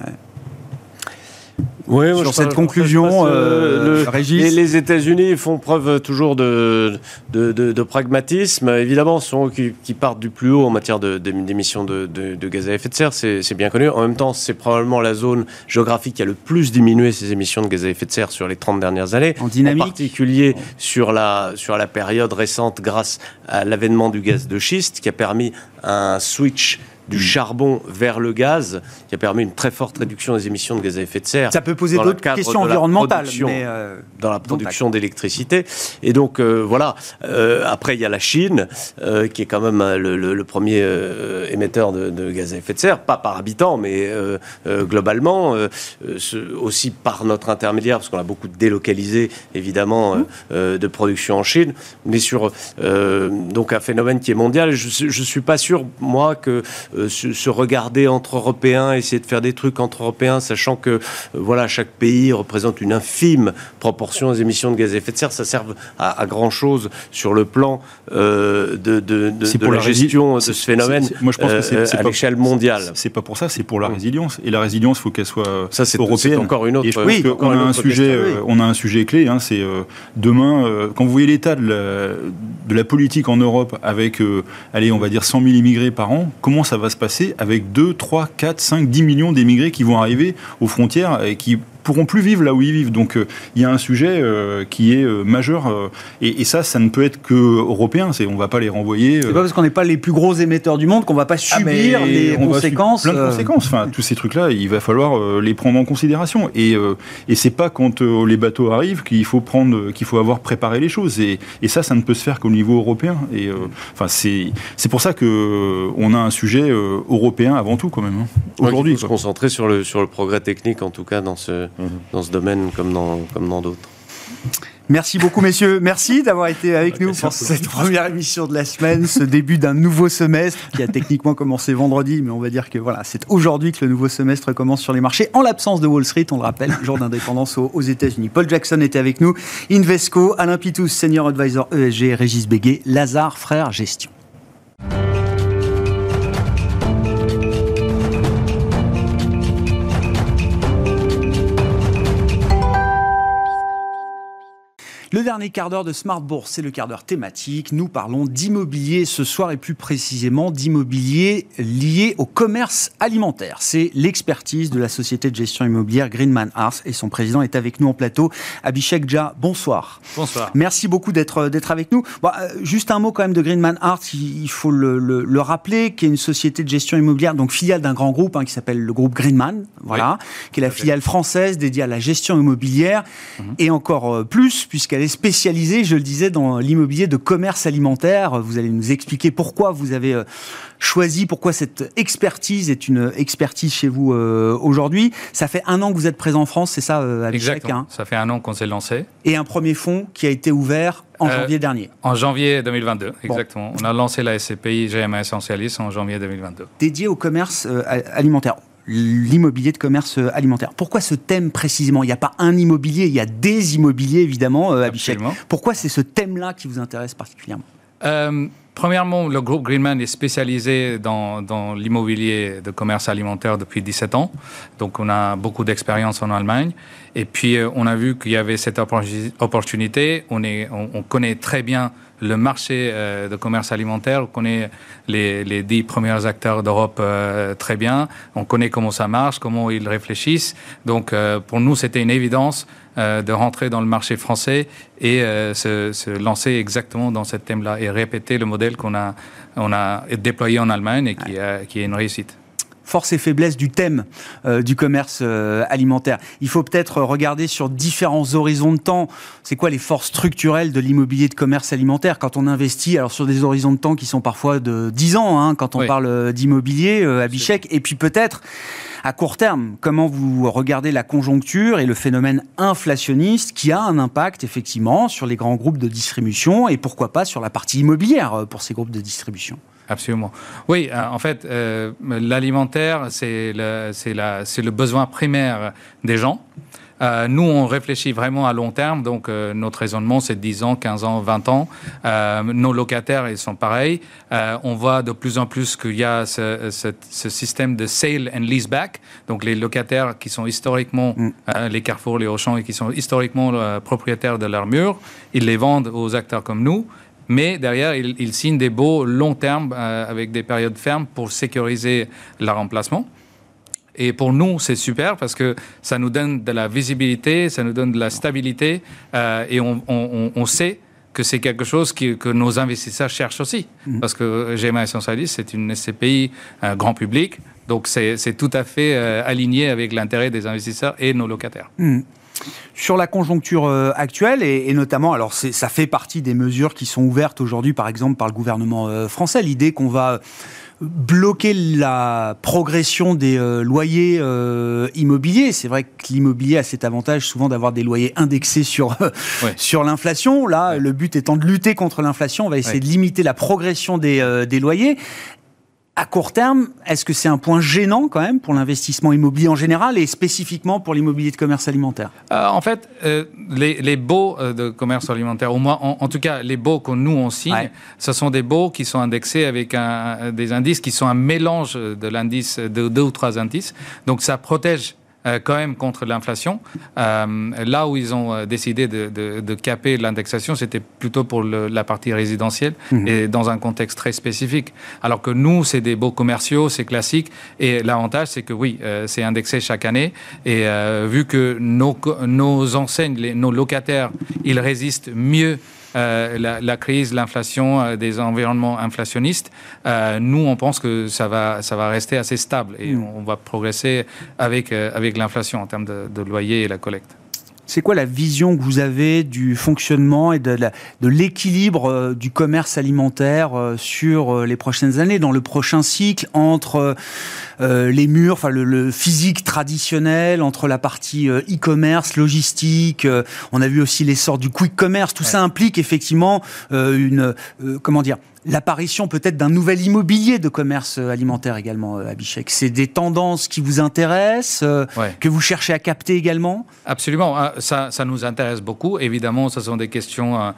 Oui, sur cette conclusion, euh, les, États-Unis font preuve toujours de, de, pragmatisme. Évidemment, ce sont eux qui, partent du plus haut en matière d'émissions de, gaz à effet de serre, c'est bien connu. En même temps, c'est probablement la zone géographique qui a le plus diminué ses émissions de gaz à effet de serre sur les 30 dernières années. En dynamique En particulier sur la, sur la période récente grâce à l'avènement du gaz de schiste qui a permis un switch du charbon vers le gaz, qui a permis une très forte réduction des émissions de gaz à effet de serre. Ça peut poser d'autres questions environnementales. Mais euh, dans la production d'électricité. Et donc, euh, voilà. Euh, après, il y a la Chine, qui est quand même le, premier émetteur de, gaz à effet de serre, pas par habitant, mais globalement, aussi par notre intermédiaire, parce qu'on a beaucoup délocalisé, évidemment, mmh. de production en Chine, mais sur donc un phénomène qui est mondial. Je ne suis pas sûr, moi, que euh, se, regarder entre Européens, essayer de faire des trucs entre Européens, sachant que euh, voilà, chaque pays représente une infime proportion des émissions de gaz à effet de serre. Ça sert à, grand chose sur le plan euh, de, de, de, la, gestion de ce phénomène moi, je pense que c'est, à l'échelle mondiale. C'est pas pour ça, c'est pour la résilience. Et la résilience, il faut qu'elle soit ça, c'est, européenne. encore une autre. Et oui, on a un sujet, on a un sujet clé. Hein, c'est demain, quand vous voyez l'état de la, de la politique en Europe avec, allez, on va dire 100 000 immigrés par an, comment ça va va se passer avec 2, 3, 4, 5, 10 millions d'émigrés qui vont arriver aux frontières et qui pourront plus vivre là où ils vivent. Donc euh, il y a un sujet euh, qui est euh, majeur et, ça, ça ne peut être que européen. C'est on va pas les renvoyer. C'est pas parce qu'on n'est pas les plus gros émetteurs du monde qu'on va pas ah, subir les conséquences. plein de conséquences. Enfin, tous ces trucs-là, il va falloir les prendre en considération. Et et c'est pas quand les bateaux arrivent qu'il faut prendre, qu'il faut avoir préparé les choses. Et, et ça, ça ne peut se faire qu'au niveau européen. Et enfin, c'est c'est pour ça que on a un sujet européen avant tout quand même. Hein. Aujourd'hui, se concentrer sur le sur le progrès technique en tout cas dans ce dans ce domaine comme dans, comme dans d'autres. Merci beaucoup, messieurs. Merci d'avoir été avec nous pour cette première émission de la semaine, ce début d'un nouveau semestre qui a techniquement commencé vendredi, mais on va dire que voilà, c'est aujourd'hui que le nouveau semestre commence sur les marchés, en l'absence de Wall Street, on le rappelle, jour d'indépendance aux, États-Unis. Paul Jackson était avec nous, Invesco, Alain Pitous, Senior Advisor ESG, Régis Béguet, Lazare Frères Gestion. Le dernier quart d'heure de Smart Bourse, c'est le quart d'heure thématique. Nous parlons d'immobilier ce soir et plus précisément d'immobilier lié au commerce alimentaire. C'est l'expertise de la société de gestion immobilière Greenman Arts et son président est avec nous en plateau. Abhishek Jha, bonsoir. Bonsoir. Merci beaucoup d'être d'être avec nous. Bon, euh, juste un mot quand même de Greenman Arts, il, faut le, le, rappeler, qui est une société de gestion immobilière, donc filiale d'un grand groupe hein, qui s'appelle le groupe Greenman, voilà, qui est la filiale française dédiée à la gestion immobilière mhm. et encore euh, plus puisqu'elle avez spécialisé, je le disais, dans l'immobilier de commerce alimentaire. Vous allez nous expliquer pourquoi vous avez euh, choisi, pourquoi cette expertise est une expertise chez vous euh, aujourd'hui. Ça fait un an que vous êtes présent en France, c'est ça, euh, Exactement. Hein ça fait un an qu'on s'est lancé. Et un premier fonds qui a été ouvert en janvier dernier. En janvier 2022, exactement. On a lancé la SCPI GMA Essentialis en janvier 2022. Dédié au commerce alimentaire l'immobilier de commerce alimentaire. Pourquoi ce thème précisément? Il n'y a pas un immobilier, il y a des immobiliers évidemment, euh, Abhishek. Pourquoi c'est ce thème-là qui vous intéresse particulièrement? Euh, Premièrement, le groupe Greenman est spécialisé dans, dans l'immobilier de commerce alimentaire depuis 17 ans. Donc, on a beaucoup d'expérience en Allemagne. Et puis, euh, on a vu qu'il y avait cette opportunité. On, est, on connaît très bien le marché euh, de commerce alimentaire. On connaît les, les dix premiers acteurs d'Europe euh, très bien. On connaît comment ça marche, comment ils réfléchissent. Donc, euh, pour nous, c'était une évidence de rentrer dans le marché français et se, se, lancer exactement dans ce thème-là et répéter le modèle qu'on a, on a déployé en Allemagne et qui, qui est une réussite force et faiblesse du thème euh, du commerce euh, alimentaire. Il faut peut-être regarder sur différents horizons de temps. C'est quoi les forces structurelles de l'immobilier de commerce alimentaire quand on investit alors sur des horizons de temps qui sont parfois de 10 ans hein, quand on parle euh, d'immobilier à Bichec et puis peut-être à court terme, comment vous regardez la conjoncture et le phénomène inflationniste qui a un impact effectivement sur les grands groupes de distribution et pourquoi pas sur la partie immobilière pour ces groupes de distribution? Absolument. Oui, euh, en fait, euh, l'alimentaire, c'est le, le, besoin primaire des gens. Euh, nous, on réfléchit vraiment à long terme, donc notre raisonnement, c'est 10 ans, 15 ans, 20 ans. nos locataires, ils sont pareils. on voit de plus en plus qu'il y a ce, ce, système de sale and lease back, donc les locataires qui sont historiquement, mm. les Carrefour, les Auchan, et qui sont historiquement propriétaires de leurs murs, ils les vendent aux acteurs comme nous mais derrière, ils, signent des baux long terme euh, avec des périodes fermes pour sécuriser le remplacement. Et pour nous, c'est super parce que ça nous donne de la visibilité, ça nous donne de la stabilité euh, et on, sait que c'est quelque chose que nos investisseurs cherchent aussi. Mm. Parce que GMA Essentialist, c'est une SCPI euh, grand public, donc c'est tout à fait aligné avec l'intérêt des investisseurs et nos locataires. Mm sur la conjoncture euh, actuelle et, notamment, alors ça fait partie des mesures qui sont ouvertes aujourd'hui, par exemple par le gouvernement euh, français, l'idée qu'on va bloquer la progression des euh, loyers immobiliers. C'est vrai que l'immobilier a cet avantage souvent d'avoir des loyers indexés sur, sur l'inflation. Là, le but étant de lutter contre l'inflation, on va essayer de limiter la progression des, des loyers à court terme, est-ce que c'est un point gênant quand même pour l'investissement immobilier en général et spécifiquement pour l'immobilier de commerce alimentaire? Euh, En fait, euh, les, les, baux euh, de commerce alimentaire, au moins, en, tout cas les baux que nous on signe, ce sont des baux qui sont indexés avec un, des indices qui sont un mélange de l'indice de deux ou trois indices. Donc ça protège euh, quand même contre l'inflation. Euh, là où ils ont euh, décidé de, de, de caper l'indexation, c'était plutôt pour le, la partie résidentielle mmh. et dans un contexte très spécifique. Alors que nous, c'est des beaux commerciaux, c'est classique. Et l'avantage, c'est que oui, c'est indexé chaque année. Et vu que nos, nos enseignes, les, nos locataires, ils résistent mieux euh, la, la, crise, l'inflation, euh, des environnements inflationnistes, euh, nous, on pense que ça va, ça va rester assez stable et mm. on, va progresser avec, avec l'inflation en termes de, de loyer et la collecte. C'est quoi la vision que vous avez du fonctionnement et de, de l'équilibre du commerce alimentaire sur les prochaines années, dans le prochain cycle, entre euh, les murs, enfin le, physique traditionnel entre la partie euh, e-commerce, logistique. Euh, on a vu aussi l'essor du quick commerce. Tout ça implique effectivement une comment dire l'apparition peut-être d'un nouvel immobilier de commerce alimentaire également, Abhishek. C'est des tendances qui vous intéressent, que vous cherchez à capter également? Absolument, ah, ça, ça, nous intéresse beaucoup. Évidemment, ce sont des questions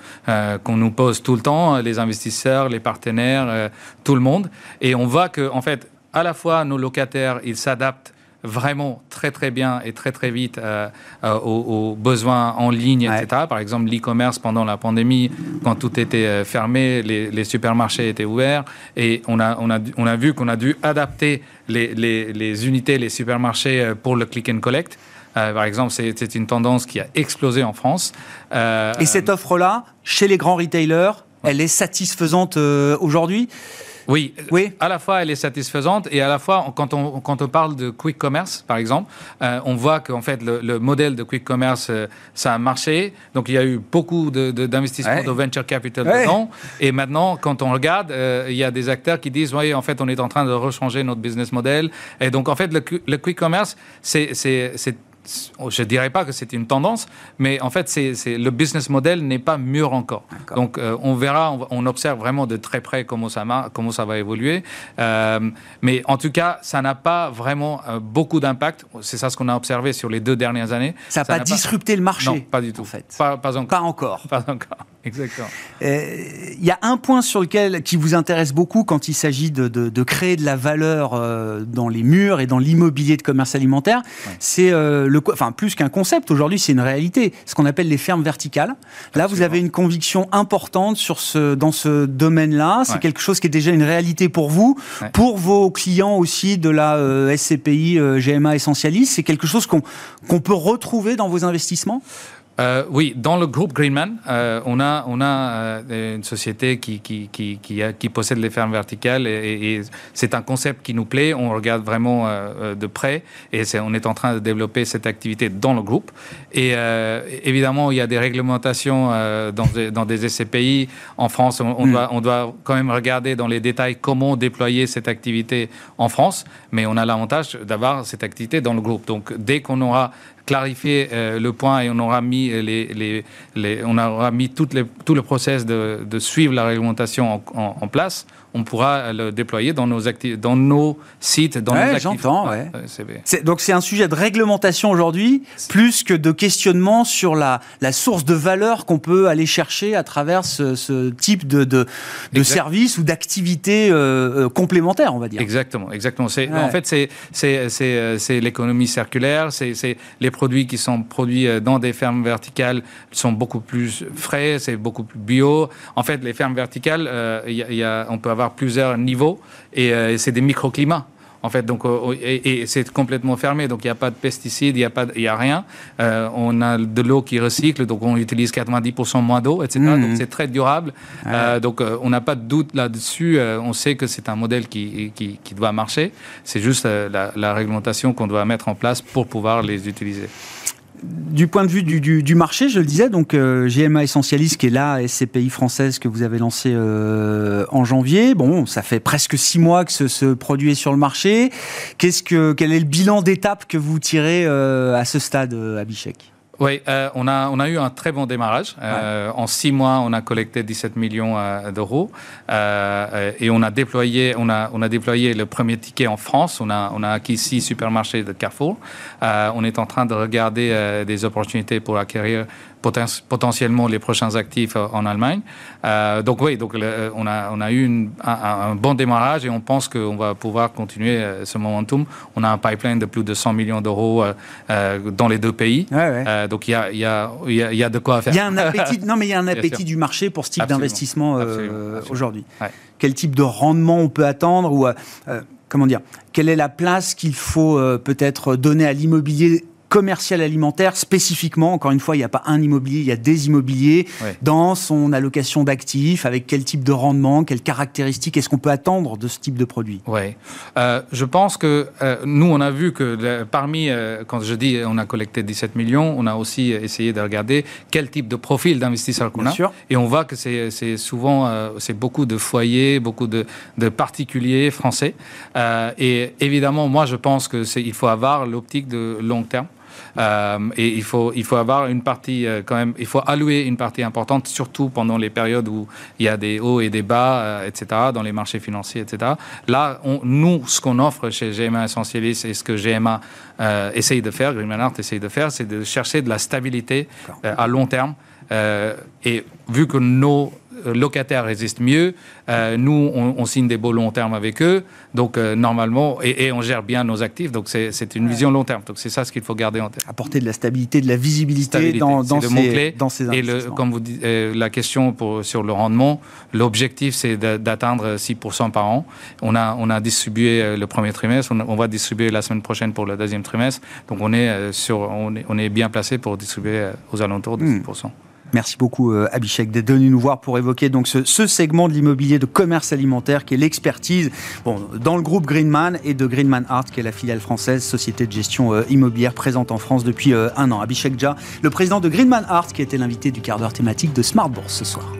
qu'on nous pose tout le temps, les investisseurs, les partenaires, tout le monde. Et on voit que, en fait, à la fois nos locataires, ils s'adaptent vraiment très très bien et très très vite euh, euh, aux, besoins en ligne, etc. Par exemple, l'e-commerce pendant la pandémie, quand tout était euh, fermé, les, supermarchés étaient ouverts et on a, on a, on a vu qu'on a dû adapter les, les, les, unités, les supermarchés pour le click and collect. par exemple, c'est une tendance qui a explosé en France. et cette offre-là, chez les grands retailers, Elle est satisfaisante aujourd'hui? Oui, oui, à la fois elle est satisfaisante et à la fois quand on, quand on parle de quick commerce, par exemple, euh, on voit qu'en fait le, modèle de quick commerce, euh, ça a marché. Donc il y a eu beaucoup d'investissements de, venture capital dedans. Et maintenant, quand on regarde, euh, il y a des acteurs qui disent, oui, en fait, on est en train de rechanger notre business model. Et donc en fait, le, le quick commerce, c'est je ne dirais pas que c'est une tendance, mais en fait, c'est, le business model n'est pas mûr encore. Donc, euh, on verra, on, observe vraiment de très près comment ça, comment ça va évoluer. Euh, mais en tout cas, ça n'a pas vraiment euh, beaucoup d'impact. C'est ça ce qu'on a observé sur les deux dernières années. Ça n'a pas disrupté le marché Non, pas du tout. En fait. pas, pas encore. Pas encore. Pas encore. Exactement. Il y a un point sur lequel qui vous intéresse beaucoup quand il s'agit de, de, créer de la valeur dans les murs et dans l'immobilier de commerce alimentaire. C'est le enfin plus qu'un concept, aujourd'hui c'est une réalité, ce qu'on appelle les fermes verticales. Là, vous avez une conviction importante sur ce, dans ce domaine-là. C'est quelque chose qui est déjà une réalité pour vous, pour vos clients aussi de la euh, SCPI, euh, GMA Essentialis. C'est quelque chose qu'on qu'on peut retrouver dans vos investissements? Euh, oui, dans le groupe Greenman, euh, on a, on a euh, une société qui, qui, qui, qui, possède les fermes verticales et, c'est un concept qui nous plaît. On regarde vraiment de près et on est en train de développer cette activité dans le groupe. Et évidemment, il y a des réglementations dans, des, dans des SCPI. En France, on, mm. doit, on doit quand même regarder dans les détails comment déployer cette activité en France, mais on a l'avantage d'avoir cette activité dans le groupe. Donc, dès qu'on aura clarifier euh, le point et on aura mis, les, les, on aura mis toutes les, tout le process de, de suivre la réglementation en, en place on pourra le déployer dans nos, dans nos sites, dans nos j'entends, ouais. Donc c'est un sujet de réglementation aujourd'hui, plus que de questionnement sur la, la source de valeur qu'on peut aller chercher à travers ce, type de, de, de service ou d'activité euh, euh, complémentaire, on va dire. Exactement, exactement. En fait, c'est, c'est, c'est, c'est l'économie circulaire, c'est, c'est les produits qui sont produits euh, dans des fermes verticales sont beaucoup plus frais, c'est beaucoup plus bio. En fait, les fermes verticales, il y a, on peut avoir plusieurs niveaux et, euh, c'est des microclimats. En fait, donc, euh, et, c'est complètement fermé, donc il n'y a pas de pesticides, il n'y a, pas, a rien. Euh, on a de l'eau qui recycle, donc on utilise 90% moins d'eau, etc. Mmh. Donc c'est très durable. donc on n'a pas de doute là-dessus. on sait que c'est un modèle qui, qui, qui, doit marcher. C'est juste la, la réglementation qu'on doit mettre en place pour pouvoir les utiliser du point de vue du, marché, je le disais, donc euh, GMA Essentialist, qui est la SCPI française que vous avez lancée euh, en janvier. Bon, ça fait presque six mois que ce, produit est sur le marché. Qu'est-ce que, quel est le bilan d'étape que vous tirez euh, à ce stade, Abhishek? Oui, euh, on, a, on a eu un très bon démarrage. Euh, en six mois, on a collecté 17 millions euh, d'euros et on a, déployé, on, a, on a déployé le premier ticket en France. On a, on a acquis six supermarchés de Carrefour. on est en train de regarder des opportunités pour acquérir potentiellement les prochains actifs euh, en Allemagne. Euh, donc oui, donc euh, on a on a eu un, bon démarrage et on pense qu'on va pouvoir continuer ce momentum. On a un pipeline de plus de 100 millions d'euros dans les deux pays. donc il y a il y a il y, a de quoi faire. Il y a un appétit. non mais il y a un appétit du marché pour ce type d'investissement aujourd'hui. Quel type de rendement on peut attendre ou comment dire Quelle est la place qu'il faut peut-être donner à l'immobilier commercial alimentaire spécifiquement. Encore une fois, il n'y a pas un immobilier, il y a des immobiliers dans son allocation d'actifs, avec quel type de rendement, quelles caractéristiques est-ce qu'on peut attendre de ce type de produit? Oui, euh, je pense que euh, nous, on a vu que parmi, euh, quand je dis on a collecté 17 millions, on a aussi essayé de regarder quel type de profil d'investisseur qu'on a. Et on voit que c'est souvent, c'est beaucoup de foyers, beaucoup de, de particuliers français. et évidemment, moi, je pense qu'il faut avoir l'optique de long terme. Euh, et il faut, il faut avoir une partie euh, quand même, il faut allouer une partie importante, surtout pendant les périodes où il y a des hauts et des bas, euh, etc., dans les marchés financiers, etc. Là, on, nous, ce qu'on offre chez GMA Essentialist et ce que GMA essaye de faire, Greenman Art essaye de faire, c'est de chercher de la stabilité à long terme. et vu que nos locataires résistent mieux. Euh, nous, on, signe des beaux long terme avec eux. Donc, euh, normalement, et, on gère bien nos actifs. Donc, c'est une vision long terme. Donc, c'est ça ce qu'il faut garder en tête. Apporter de la stabilité, de la visibilité dans, dans, ces, dans ces Et le, comme vous dites, euh, la question pour, sur le rendement, l'objectif, c'est d'atteindre 6% par an. On a, on a distribué le premier trimestre. On, va distribuer la semaine prochaine pour le deuxième trimestre. Donc, on est, sur, on est, on est bien placé pour distribuer aux alentours de 6%. Merci beaucoup Abhishek d'être venu nous voir pour évoquer donc ce, segment de l'immobilier de commerce alimentaire qui est l'expertise bon, dans le groupe Greenman et de Greenman Art qui est la filiale française, société de gestion immobilière présente en France depuis un an. Abhishek Jha, le président de Greenman Art qui était l'invité du quart d'heure thématique de Smart Bourse ce soir.